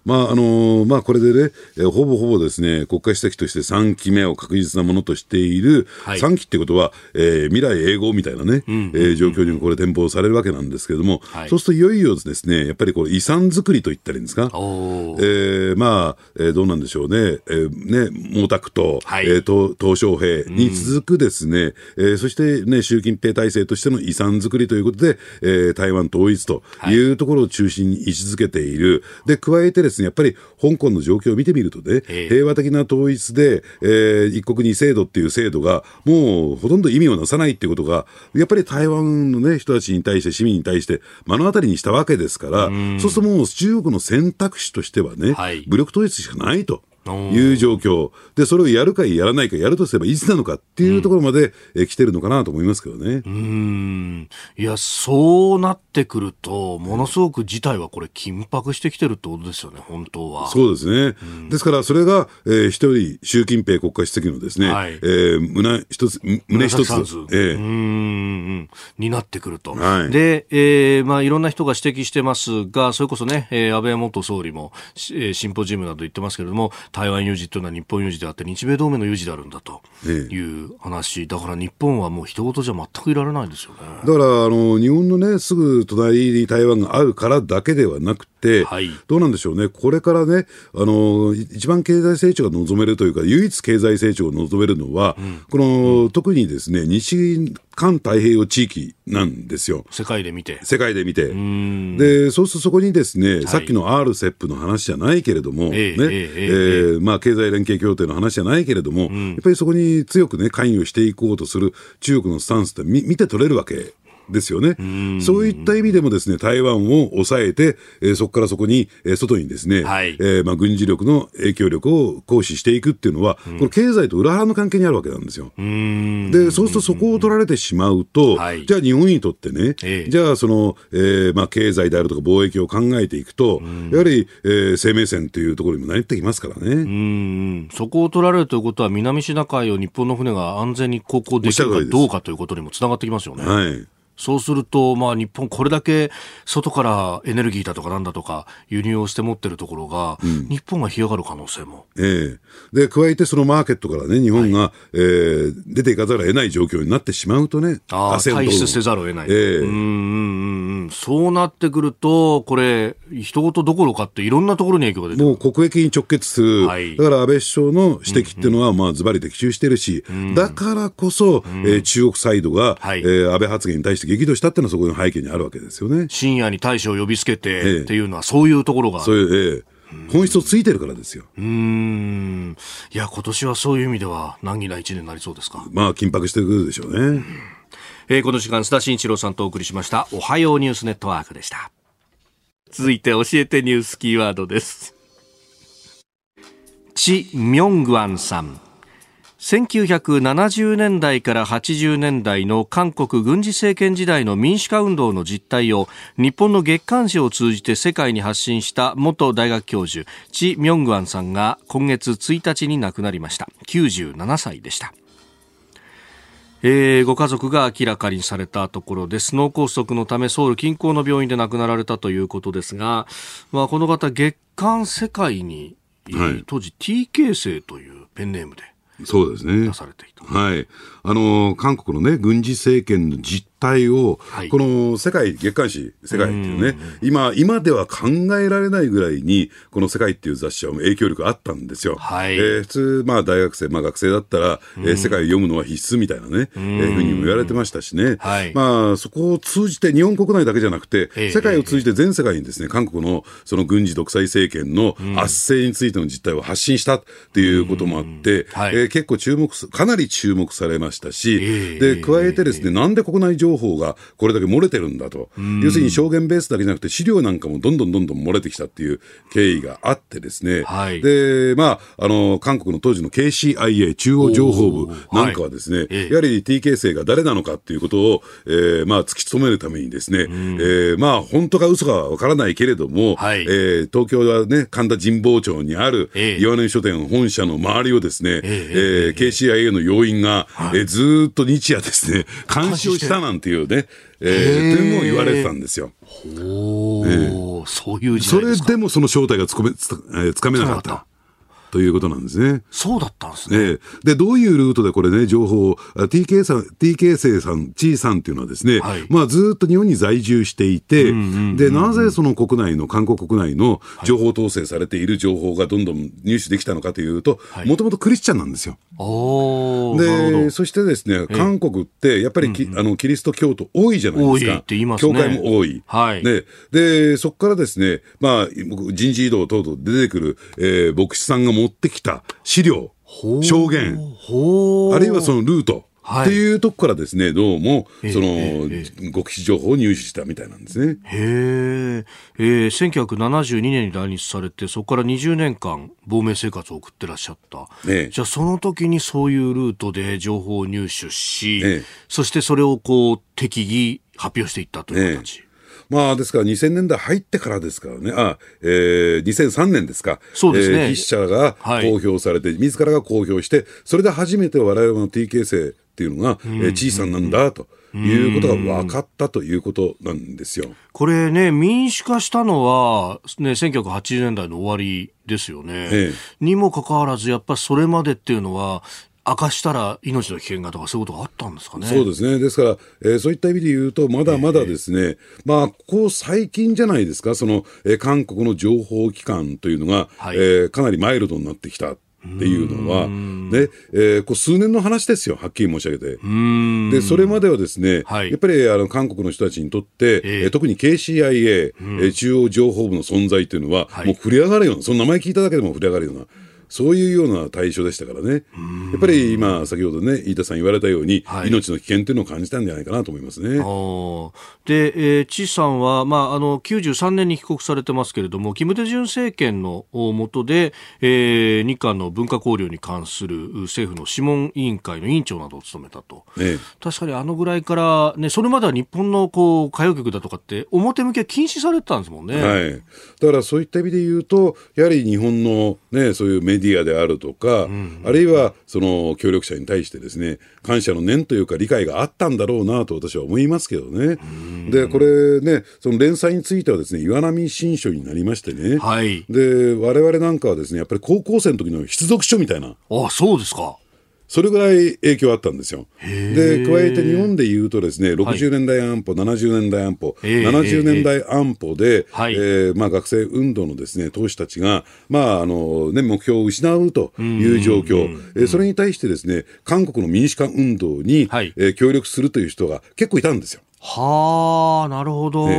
まああのまあ、これでね、えー、ほぼほぼですね国家主席として3期目を確実なものとしている、はい、3期ってことは、えー、未来永劫みたいなね、うんえー、状況にもこれ、展望されるわけなんですけれども、はい、そうするといよいよですねやっぱりこう遺産作りといったらいいんですか、えー、まあ、えー、どうなんでしょうね、えー、ね毛沢東、はい、えー、鄧小平に続くですね、うん、えー、そしてね、習近平体制としての遺産作りということで、えー、台湾統一というところを中心に位置づけている。で加えてですねですね、やっぱり香港の状況を見てみるとね、平和的な統一で、えー、一国二制度っていう制度が、もうほとんど意味をなさないっていうことが、やっぱり台湾のね、人たちに対して、市民に対して目の当たりにしたわけですから、そうするともう中国の選択肢としてはね、はい、武力統一しかないと。いう状況。で、それをやるかやらないか、やるとすればいつなのかっていうところまで、うん、来てるのかなと思いますけどね。うん。いや、そうなってくると、ものすごく事態はこれ、緊迫してきてるってことですよね、本当は。そうですね。うん、ですから、それが、えー、一人、習近平国家主席のですね、はい、えー、胸一つ、胸一つ、えー、うんになってくると。はい、で、えーまあ、いろんな人が指摘してますが、それこそね、えー、安倍元総理も、えー、シンポジウムなど言ってますけれども、台湾有事というのは日本有事であって日米同盟の有事であるんだという話、だから日本はもう人事じゃ全くいられないですよね。だからあの日本のねすぐ隣に台湾があるからだけではなくて、はい、どうなんでしょうね、これからねあの一番経済成長が望めるというか唯一経済成長を望めるのは、うん、この、うん、特にですね西環太平洋地域なんですよ。世界で見て。世界で見て。で、そうするとそこにですね、はい、さっきの RCEP の話じゃないけれども、えー、ね、えー、えー、まあ、経済連携協定の話じゃないけれども、うん、やっぱりそこに強くね、関与していこうとする中国のスタンスって見見て取れるわけですよね。そういった意味でもですね、台湾を抑えて、えー、そこからそこに、えー、外にですね、はい、えー、まあ、軍事力の影響力を行使していくっていうのは、この経済と裏腹の関係にあるわけなんですよ。で、そうするとそこを取られてしまうと、はい、じゃあ日本にとってね、えー、じゃあその、えー、まあ、経済であるとか貿易を考えていくと、やはり、えー、生命線というところにもなってきますからね。そこを取られるということは、南シナ海を日本の船が安全に航行できるかどうかということにもつながってきますよね。はいそうすると、まあ、日本、これだけ外からエネルギーだとかなんだとか輸入をして持ってるところが、うん、日本が干上がる可能性も。ええ。で、加えてそのマーケットからね、日本が、はい、えー、出ていかざるを得ない状況になってしまうとね、あ退出せざるを得ない。ええ。うんうんそうなってくると、これ、人事どころかっていろんなところに影響が出てもう国益に直結する、はい、だから安倍首相の指摘っていうのは、まあ、ズバリ的中してるし、うんうん、だからこそ、うん、えー、中国サイドが、はい、えー、安倍発言に対して激怒したっていうのはそこの背景にあるわけですよね。深夜に大使を呼びつけてっていうのは、そういうところが。そういう、ええ本質をついてるからですよ。うん。いや、今年はそういう意味では難儀な一年になりそうですか？まあ、緊迫してくるでしょうね。えー、この時間、須田慎一郎さんとお送りしました、おはようニュースネットワークでした。続いて、教えてニュースキーワードです。チ・ミョングアンさん。1970年代から80年代の韓国軍事政権時代の民主化運動の実態を日本の月刊誌を通じて世界に発信した元大学教授チ・ミョングアンさんが今月1日に亡くなりました97歳でしたえー、ご家族が明らかにされたところです脳梗塞のためソウル近郊の病院で亡くなられたということですが、まあ、この方月刊世界に、はい、当時 TK 生というペンネームでそうですね。出されていた。はい。あの、韓国のね、軍事政権の実態を、はい、この世界月刊誌、世界っていうね、今、今では考えられないぐらいに、この世界っていう雑誌は影響力あったんですよ。はい、えー、普通、まあ大学生、まあ学生だったら、えー、世界を読むのは必須みたいなね、えー、ふうにも言われてましたしね。はい、まあそこを通じて、日本国内だけじゃなくて、世界を通じて全世界にですね、韓国のその軍事独裁政権の圧政についての実態を発信したっていうこともあって、はい、えー、結構注目、かなり注目されましたし、で、加えてですね、なんで国内情報がこれだけ漏れてるんだと。要するに証言ベースだけじゃなくて資料なんかもどんどんどんどん漏れてきたっていう経緯があってですね。はい、で、まあ、あの、韓国の当時の KCIA 中央情報部なんかはですね、はい、やはり TK 生が誰なのかっていうことを、えー、まあ、突き止めるためにですね、えー、まあ、本当か嘘かはわからないけれども、はい、えー、東京はね、神田神保町にある岩根書店本社の周りをですね、えー、KCIA の要員が、はい、えー、ずっと日夜ですね、監視をしたなんていうね、えー、というのを言われてたんですよ。ほー、えー、そういうそれでもその正体がつかめつかめなかった。ということなんですね。そうだったんですね。で、どういうルートでこれね、情報を、TK さん、TK 生さん、チーさんっていうのはですね、はい、まあずっと日本に在住していて、で、なぜその国内の、韓国国内の情報統制されている情報がどんどん入手できたのかというと、もともとクリスチャンなんですよ。で、そしてですね、韓国ってやっぱりき、あのキリスト教徒多いじゃないですか。多い、ね、教会も多い。はい。で、でそこからですね、まあ、人事異動等々出てくる、えー、牧師さんが持ってきた資料、証言、あるいはそのルート、はい、っていうとこからですね、どうも、その、極秘情報を入手したみたいなんですね。へえ。えー、1972年に来日されて、そこから20年間、亡命生活を送ってらっしゃった。ね、じゃあ、その時にそういうルートで情報を入手し、ね、そしてそれをこう、適宜発表していったという形。ねまあ、ですから2000年代入ってからですからね、あ、えー、2003年ですか。そうですね。えー、筆者が公表されて、はい、自らが公表して、それで初めて我々の TK 生っていうのが、えー、小さなんだと。いうことが分かったということなんですよ。これね、民主化したのは、ね、1980年代の終わりですよね。ええ、にもかかわらず、やっぱりそれまでっていうのは、明かしたら命の危険がとかそういうことがあったんですかね。そうですね。ですから、えー、そういった意味で言うと、まだまだですね、えー、まあ、ここ最近じゃないですか、その、えー、韓国の情報機関というのが、はい、えー、かなりマイルドになってきた。っていうのは、ね、えー、こう数年の話ですよ、はっきり申し上げて。で、それまではですね、はい、やっぱりあの韓国の人たちにとって、えー、特に KCIA、えー、中央情報部の存在というのは、はい、もう触れ上がるような、その名前聞いただけでも触れ上がるような。そういうような対象でしたからね、やっぱり今、先ほどね、飯田さん言われたように、はい、命の危険というのを感じたんじゃないかなと思いますね。で、えー、チさんは、まあ、あの93年に帰国されてますけれども、キム・デジュン政権の下で、えー、日韓の文化交流に関する政府の諮問委員会の委員長などを務めたと、ね、確かにあのぐらいから、ね、それまでは日本のこう歌謡曲だとかって、表向きは禁止されてたんですもんね。はい、だからそういった意味で言うと、やはり日本の、ね、そういうメディアであるとか、うん、あるいはその協力者に対してですね、感謝の念というか理解があったんだろうなと私は思いますけどね。で、これね、その連載についてはですね、岩波新書になりましてね。はい。で、我々なんかはですね、やっぱり高校生の時の必読書みたいな。あ、そうですか。それぐらい影響あったんですよ。で、加えて日本で言うとですね、60年代安保、はい、70年代安保、70年代安保で、はい、えー、まあ学生運動のですね、党首たちが、まあ、あの、ね、目標を失うという状況、えー、それに対してですね、韓国の民主化運動に、はい、えー、協力するという人が結構いたんですよ。はあ、なるほど、ね、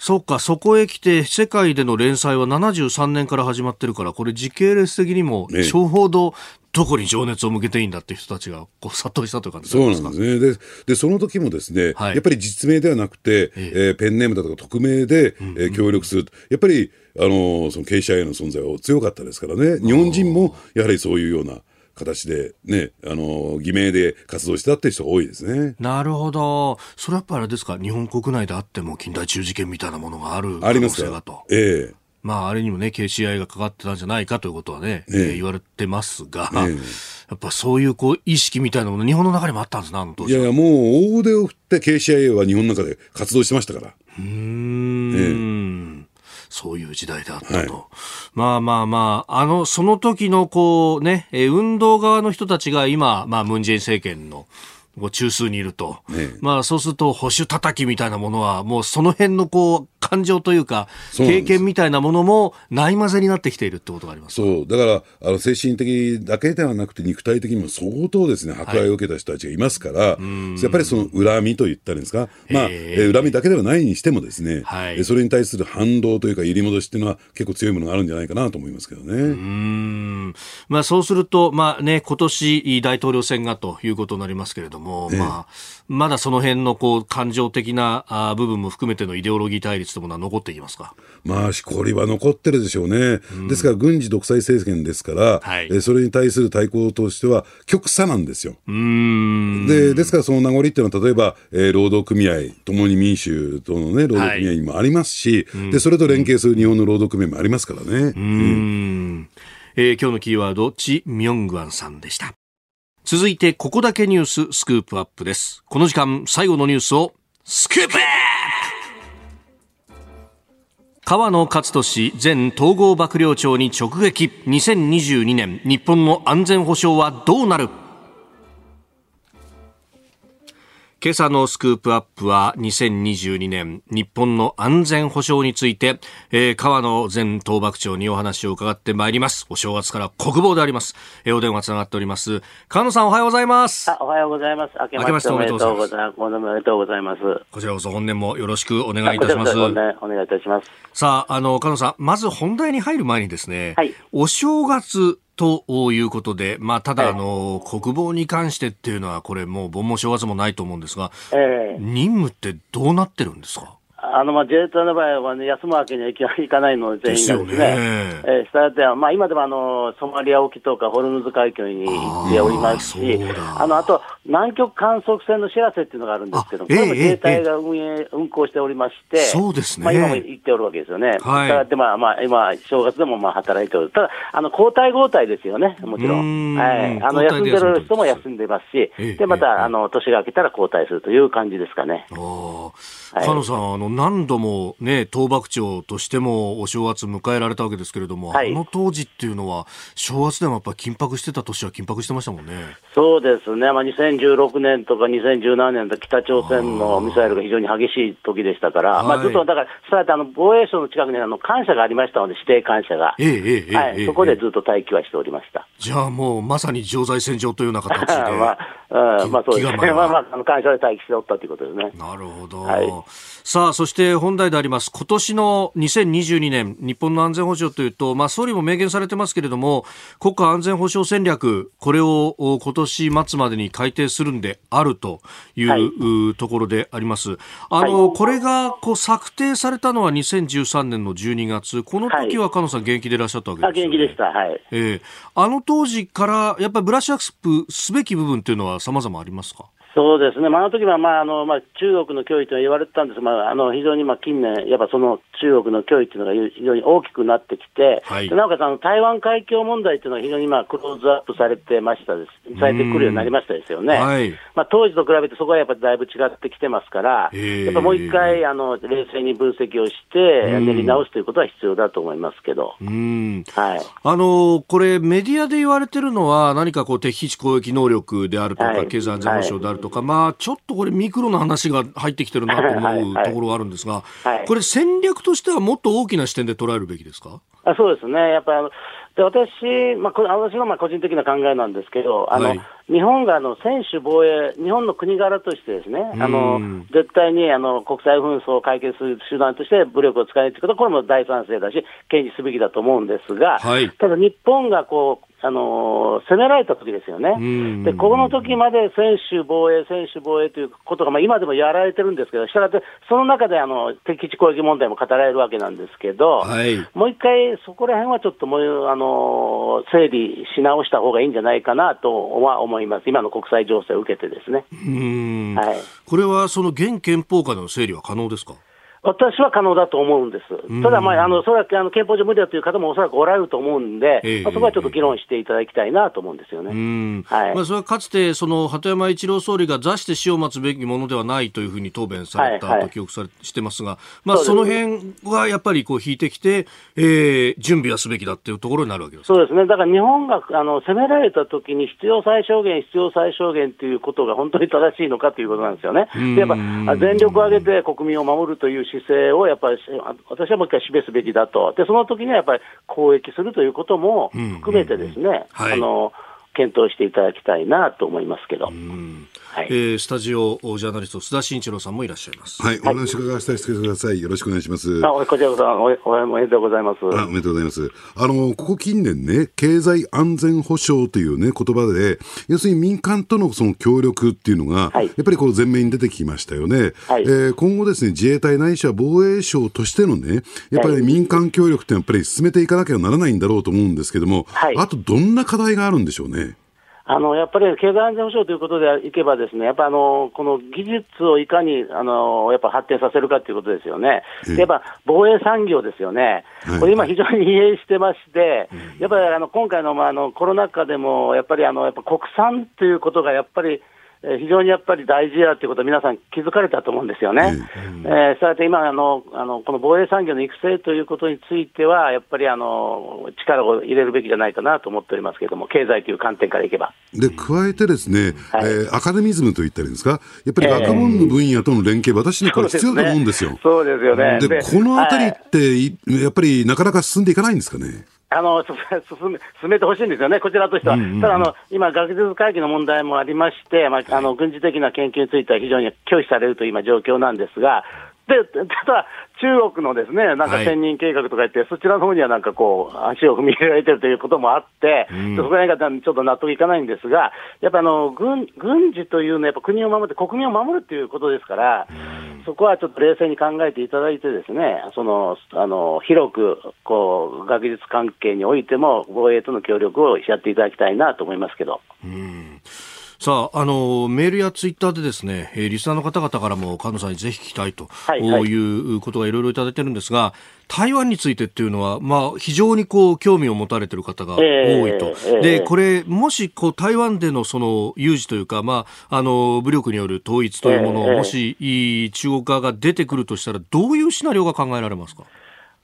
そっか、そこへ来て、世界での連載は73年から始まってるから、これ、時系列的にも、ちょうどどこに情熱を向けていいんだっていう人たちがこう殺到したという感じそうなんですね。で、でその時もですね、はい、やっぱり実名ではなくて、ええー、ペンネームだとか匿名で、うんうん、えー、協力する。やっぱり、あのー、その経営者への存在は強かったですからね、日本人もやはりそういうような。形でね、あの、偽名で活動したっていう人が多いですね。なるほど。それはやっぱりあれですか、日本国内であっても近代中事件みたいなものがある可能性がと。ええまあ、あれにもね、KCI がかかってたんじゃないかということはね、ええ。ー、言われてますが、えやっぱそういうこう意識みたいなもの、日本の中にもあったんですな、あの当いやいや、もう大腕を振って KCIA は日本の中で活動してましたから。うん、ええ。そういう時代であったと。はい、まあまあまあ、あの、その時のこうね、運動側の人たちが今、まあ、ムンジェイン政権の、中枢にいると、ね、まあそうすると保守叩きみたいなものはもうその辺のこう感情というか経験みたいなものもないまぜになってきているってことがあります。そう。だからあの精神的だけではなくて肉体的にも相当ですね迫害を受けた人たちがいますから、はい、やっぱりその恨みと言ったらいいんですか、まあ、え恨みだけではないにしてもですね、はい、それに対する反動というか揺り戻しっていうのは結構強いものがあるんじゃないかなと思いますけどね。うん。まあ、そうすると、まあね、今年大統領選がということになりますけれども、ね、まあ、まだその辺のこう感情的なあ部分も含めてのイデオロギー対立というものは残っていきますか？まあ、しこりは残ってるでしょうね。うん、ですから、軍事独裁政権ですから、はい、えそれに対する対抗としては、極左なんですよ。でですから、その名残っていうのは、例えば、えー、労働組合、ともに民主党の、ね、労働組合にもありますし、はい、で、それと連携する日本の労働組合もありますからね。うん、えー、今日のキーワード、チ・ミョングアンさんでした。続いて、ここだけニューススクープアップです。この時間、最後のニュースを、スクープ!河野克俊前統合幕僚長に直撃。2022年日本の安全保障はどうなる？今朝のスクープアップは2022年日本の安全保障について、えー、川野前東幕長にお話を伺ってまいります。お正月から国防であります。えー、お電話つながっております。川野さんおはようございます。おはようございます。明けましておめでとうございます。おめでとうございます。こちらこそ本年もよろしくお願いいたします。お願いいたします。さあ、あの、川野さん、まず本題に入る前にですね、はい、お正月ということで、まあ、ただ、あの、国防に関してっていうのは、これもう盆も正月もないと思うんですが、えー、任務ってどうなってるんですか？あのまあ自衛隊の場合は、ね、休むわけにはいかないので、全員がですね、えー、したがっては、まあ、今でもあのソマリア沖とかホルムズ海峡に行っておりますし、あのあと南極観測船の知らせっていうのがあるんですけど、これも自衛隊が運営、運行しておりまして、そうですね、まあ、今も行っておるわけですよね、はい、でまあまあ、今、正月でもまあ働いておる、ただ、あの交代交代ですよね、もちろん、はい、あの休んでる人も休んでますし、でまた、あの年が明けたら交代するという感じですかね。はい、野さんあの何度も、ね、東幕長としてもお正月迎えられたわけですけれども、はい、あの当時っていうのは、正月でもやっぱり緊迫してた年は緊迫してましたもんね。そうですね、まあ、2016年とか2017年と北朝鮮のミサイルが非常に激しい時でしたから、まあ、ずっとだから、さあの防衛省の近くにあの艦舎がありましたので、指定艦舎が、えええはい、そこでずっと待機はしておりました。じゃあもう、まさに常在戦場というような形で。まあうん、まあそうですね。まあまあ、あの、感謝で待機しておったということですね。なるほど。はい、さあ、そして本題であります。今年の2022年、日本の安全保障というと、まあ総理も明言されてますけれども、国家安全保障戦略、これを今年末までに改定するんであるという、はい、ところであります。あの、はい、これがこう策定されたのは2013年の12月。この時は、加野さん現役でいらっしゃったわけですよね。現役でした。はい。ええー、あの当時から、やっぱりブラッシュアップすべき部分っていうのは様々ありますか？そうですね、まあ、あの時はまああのまあ中国の脅威と言われてたんですが、まあ、あの非常にまあ近年、やっぱその中国の脅威というのが非常に大きくなってきて、はい、なおかつあの台湾海峡問題というのは非常にまあクローズアップされてましたです、されてくるようになりましたですよね、はい、まあ、当時と比べてそこはやっぱりだいぶ違ってきてますから、やっぱもう一回あの冷静に分析をして、練り直すということは必要だと思いますけど、はい、あのこれ、メディアで言われてるのは、何かこう敵基地攻撃能力であるとか、はい、経済安全保障であるとか、まあ、ちょっとこれ、ミクロな話が入ってきてるなと思うところがあるんですが、これ、戦略としてはもっと大きな視点で捉えるべきですか？あそうですね、やっぱりで私、まあ、私のまあ個人的な考えなんですけど、あの、はい、日本があの専守防衛、日本の国柄としてですね、あの絶対にあの国際紛争を解決する手段として武力を使えるということは、これも大賛成だし、堅持すべきだと思うんですが、はい、ただ日本がこうあの攻められた時ですよね、でこの時まで専守防衛、専守防衛ということが、まあ、今でもやられてるんですけど、したがって、その中であの敵基地攻撃問題も語られるわけなんですけど、はい、もう一回、そこら辺はちょっともうあの整理し直した方がいいんじゃないかなとは思います、今の国際情勢を受けてですね。はい、これはその現憲法下での整理は可能ですか？私は可能だと思うんです。ただ、まあ、あの、それはあの憲法上無理だという方もおそらくおられると思うんで、えー、まあ、そこはちょっと議論していただきたいなと思うんですよね。はい。まあ、それはかつて、その、鳩山一郎総理が座して死を待つべきものではないというふうに答弁されたと記憶され、してますが、まあ、その辺はやっぱりこう引いてきて、えー、準備はすべきだっていうところになるわけですそうですね。だから日本が、あの、攻められた時に必要最小限、必要最小限っていうことが本当に正しいのかということなんですよね。で、やっぱ、全力を挙げて国民を守るという姿勢をやっぱり私はもう一回示すべきだと、でその時にはやっぱり公益するということも含めてですね、あの検討していただきたいなと思いますけど。はい、えー、スタジオジャーナリスト須田慎一郎さんもいらっしゃいます。はい、お話伺わせてください。よろしくお願いします。あ、こちらこそおおめでとうございます。あ、おめでとうございます。あのここ近年ね、経済安全保障というね言葉で、要するに民間とのその協力っていうのが、はい、やっぱりこう前面に出てきましたよね。はい、えー、今後ですね、自衛隊ないしは防衛省としてのね、やっぱり民間協力ってやっぱり進めていかなきゃならないんだろうと思うんですけども、はい、あとどんな課題があるんでしょうね？あのやっぱり経済安全保障ということでいけば、ですねやっぱあのこの技術をいかにあのやっぱ発展させるかということですよね、やっぱ防衛産業ですよね、これ今、非常に疲弊してまして、やっぱりあの今回の,、まあ、あのコロナ禍でも、やっぱりあのやっぱ国産ということがやっぱり、非常にやっぱり大事だということは皆さん気づかれたと思うんですよね。うん、えー、そうやって今あのあの、この防衛産業の育成ということについては、やっぱりあの力を入れるべきじゃないかなと思っておりますけれども、経済という観点からいけば。で、加えてですね、はい、えー、アカデミズムと言ったらいいんですか、やっぱり学問の分野との連携、えー、私にこれ必要だと思うんですよ。そうですよね。で、このあたりって、やっぱりなかなか進んでいかないんですかね？あの 進め進めてほしいんですよね、こちらとしては。うんうん、ただあの、今、学術会議の問題もありまして、まあ、あの軍事的な研究については非常に拒否されるという今、状況なんですが、でただ、中国のですね、なんか千人計画とか言って、はい、そちらの方にはなんかこう、足を踏み入れられてるということもあって、うん、そこら辺がちょっと納得いかないんですが、やっぱあの軍軍事というのは、やっぱ国を守って、国民を守るということですから、うん、そこはちょっと冷静に考えていただいて、ですねそのあの広くこう学術関係においても、防衛との協力をやっていただきたいなと思いますけど。うんさあ、あの、メールやツイッターでですね、えー、リスナーの方々からも、菅野さんにぜひ聞きたいと、はいはい、いうことがいろいろいただいてるんですが、台湾についてっていうのは、まあ、非常にこう、興味を持たれてる方が多いと。えー、で、これ、もし、こう、台湾でのその、有事というか、まあ、あの、武力による統一というものを、もし、中国側が出てくるとしたら、どういうシナリオが考えられますか？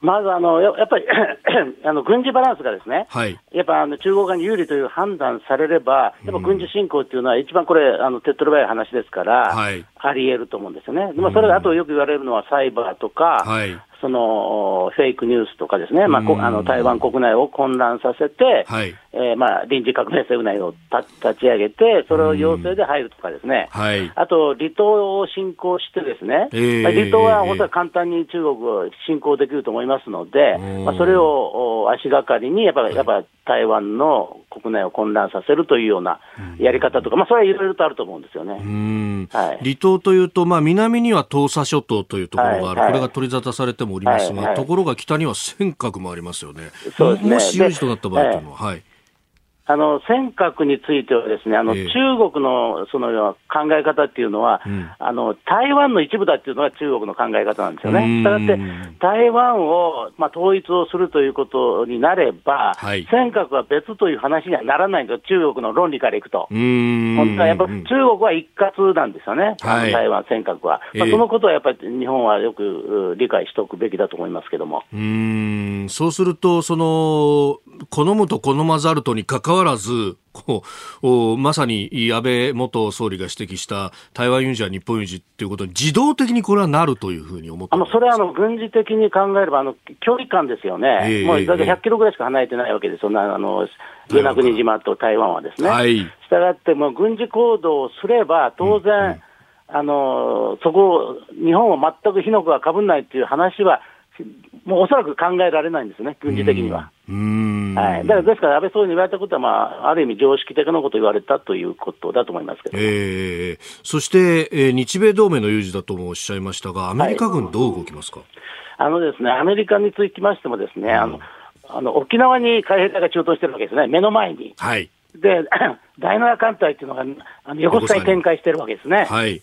まずあのやっぱり あの軍事バランスがですね、はい、やっぱあの中国側に有利という判断されれば、やっぱ軍事侵攻っていうのは、一番これ、あの手っ取り早い話ですから、はい、あり得ると思うんですよね。でもそれがあとよく言われるのはサイバーとか、はい、そのフェイクニュースとかですね、まあ、あの台湾国内を混乱させて、はい、えー、まあ、臨時革命政府内を立ち上げて、それを要請で入るとかですね、はい、あと離島を侵攻してですね、えー、離島は本当は簡単に中国を侵攻できると思いますので、まあ、それを足がかりに、やっぱやっぱ台湾の国内を混乱させるというようなやり方とか、まあ、それはいろいろとあると思うんですよね。はい、離島というと、まあ、南には東沙諸島というところがある、はいはい、これが取り沙汰されてもおりますが、はいはい、ところが北には尖閣もありますよね。そうですねもしった場合というのは。はいあの尖閣については、ですねあの、えー、中国のその考え方っていうのは、うん、あの、台湾の一部だっていうのが中国の考え方なんですよね。したがって、台湾を、まあ、統一をするということになれば、はい、尖閣は別という話にはならないんですよ、中国の論理からいくと。本当はやっぱ中国は一括なんですよね、はい、台湾、尖閣は。まあ、そのことはやっぱり日本はよく理解しておくべきだと思いますけども。うん。そうすると、その好むと好まざるとにかかわらず、こうまさに安倍元総理が指摘した台湾有事は日本有事ということに自動的にこれはなるというふうに思ってあのそれはあの軍事的に考えればあの距離感ですよね、えー、もうだって100キロぐらいしか離れてないわけです、そんなあの与那国島と台湾はですね。はい、したがって、もう軍事行動をすれば、当然、うんうん、あのそこを、日本は全く火の粉がかぶんないという話は、もうおそらく考えられないんですね、軍事的には。はい、だからですから、安倍総理に言われたことは、まあ、ある意味、常識的なことを言われたということだと思いますけど、えー、そして、えー、日米同盟の有事だともおっしゃいましたが、アメリカ軍、どう動きますか、はい、あのですね、アメリカにつきましても、ですね、あのあの沖縄に海兵隊が駐屯してるわけですね、目の前に。はい、で、第7艦隊っていうのがあの横須賀に展開してるわけですね。はい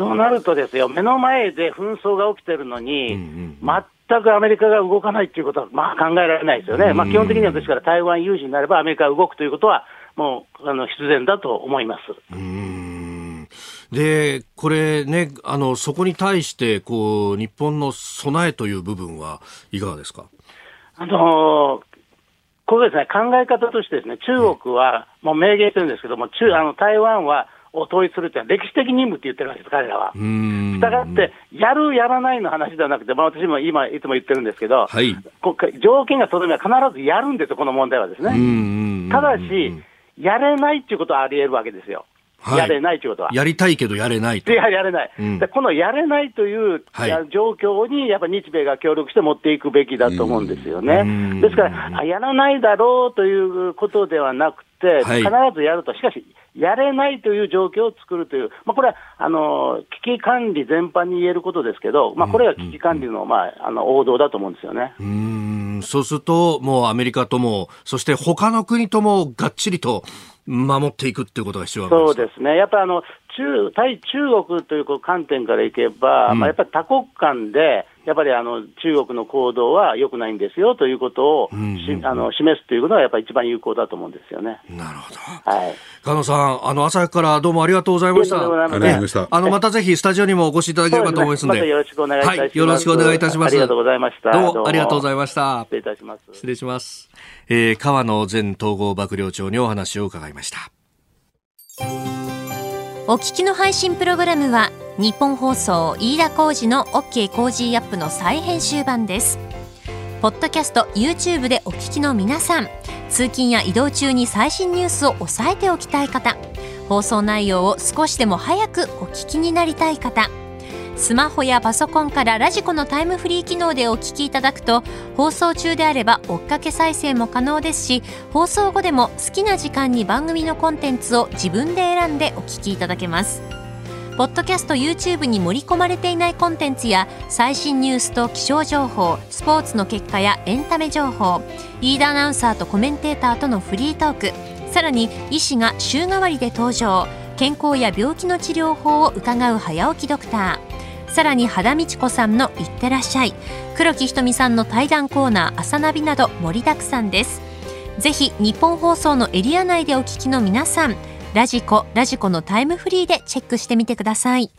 そうなるとですよ、目の前で紛争が起きてるのに、うんうん、全くアメリカが動かないっていうことは、まあ考えられないですよね。まあ基本的にはですから台湾有事になればアメリカが動くということは、もうあの必然だと思います。うんで、これね、あの、そこに対して、こう、日本の備えという部分はいかがですか？あのこれですね、考え方としてですね、中国は、もう明言してるんですけども、中あの台湾は、を統一するっていうのは歴史的任務って言ってるわけです、彼らは。したがって、やる、やらないの話ではなくて、まあ、私も今、いつも言ってるんですけど、はい、条件がとどめは必ずやるんですよ、この問題はですね。ただし、やれないっていうことはあり得るわけですよ。はい、やれないということは。やりたいけどやれないと。ややれない、うん、で。このやれないという、はい、状況に、やっぱり日米が協力して持っていくべきだと思うんですよね。ですから、やらないだろうということではなくて、必ずやると、しかし、やれないという状況を作るという、まあ、これはあの危機管理全般に言えることですけど、まあ、これが危機管理の,、まあ、あの王道だと思うんですよね。うんそうすると、もうアメリカとも、そして他の国ともがっちりと守っていくっていうことが必要そうですね、やっぱりあの中対中国という観点からいけば、うん、まあ、やっぱり多国間で、やっぱりあの中国の行動は良くないんですよということを、うんうん、あの示すということがやっぱり一番有効だと思うんですよね。なるほど。はい。加野さん、あの朝からどうもありがとうございました。ありがとうございました。あのまたぜひスタジオにもお越しいただければと思いますので、でね、ま、よろしくお願いいたします、はい。よろしくお願いいたします。ありがとうございました。どうもありがとうございました。失礼いたします。失礼します。えー、河野前統合幕僚長にお話を伺いました。お聞きの配信プログラムはニッポン放送飯田浩司の OK Cozy up の再編集版です。ポッドキャスト YouTube でお聞きの皆さん通勤や移動中に最新ニュースを押さえておきたい方放送内容を少しでも早くお聞きになりたい方スマホやパソコンから radiko のタイムフリー機能でお聞きいただくと放送中であれば追っかけ再生も可能ですし放送後でも好きな時間に番組のコンテンツを自分で選んでお聞きいただけます。ポッドキャスト YouTube に盛り込まれていないコンテンツや最新ニュースと気象情報スポーツの結果やエンタメ情報リーダーアナウンサーとコメンテーターとのフリートークさらに医師が週替わりで登場健康や病気の治療法を伺う早起きドクターさらに肌道子さんの「いってらっしゃい」黒木ひとみさんの対談コーナー「朝ナビ」など盛りだくさんです。ぜひ日本放送のエリア内でお聞きの皆さんラジコラジコのタイムフリーでチェックしてみてください。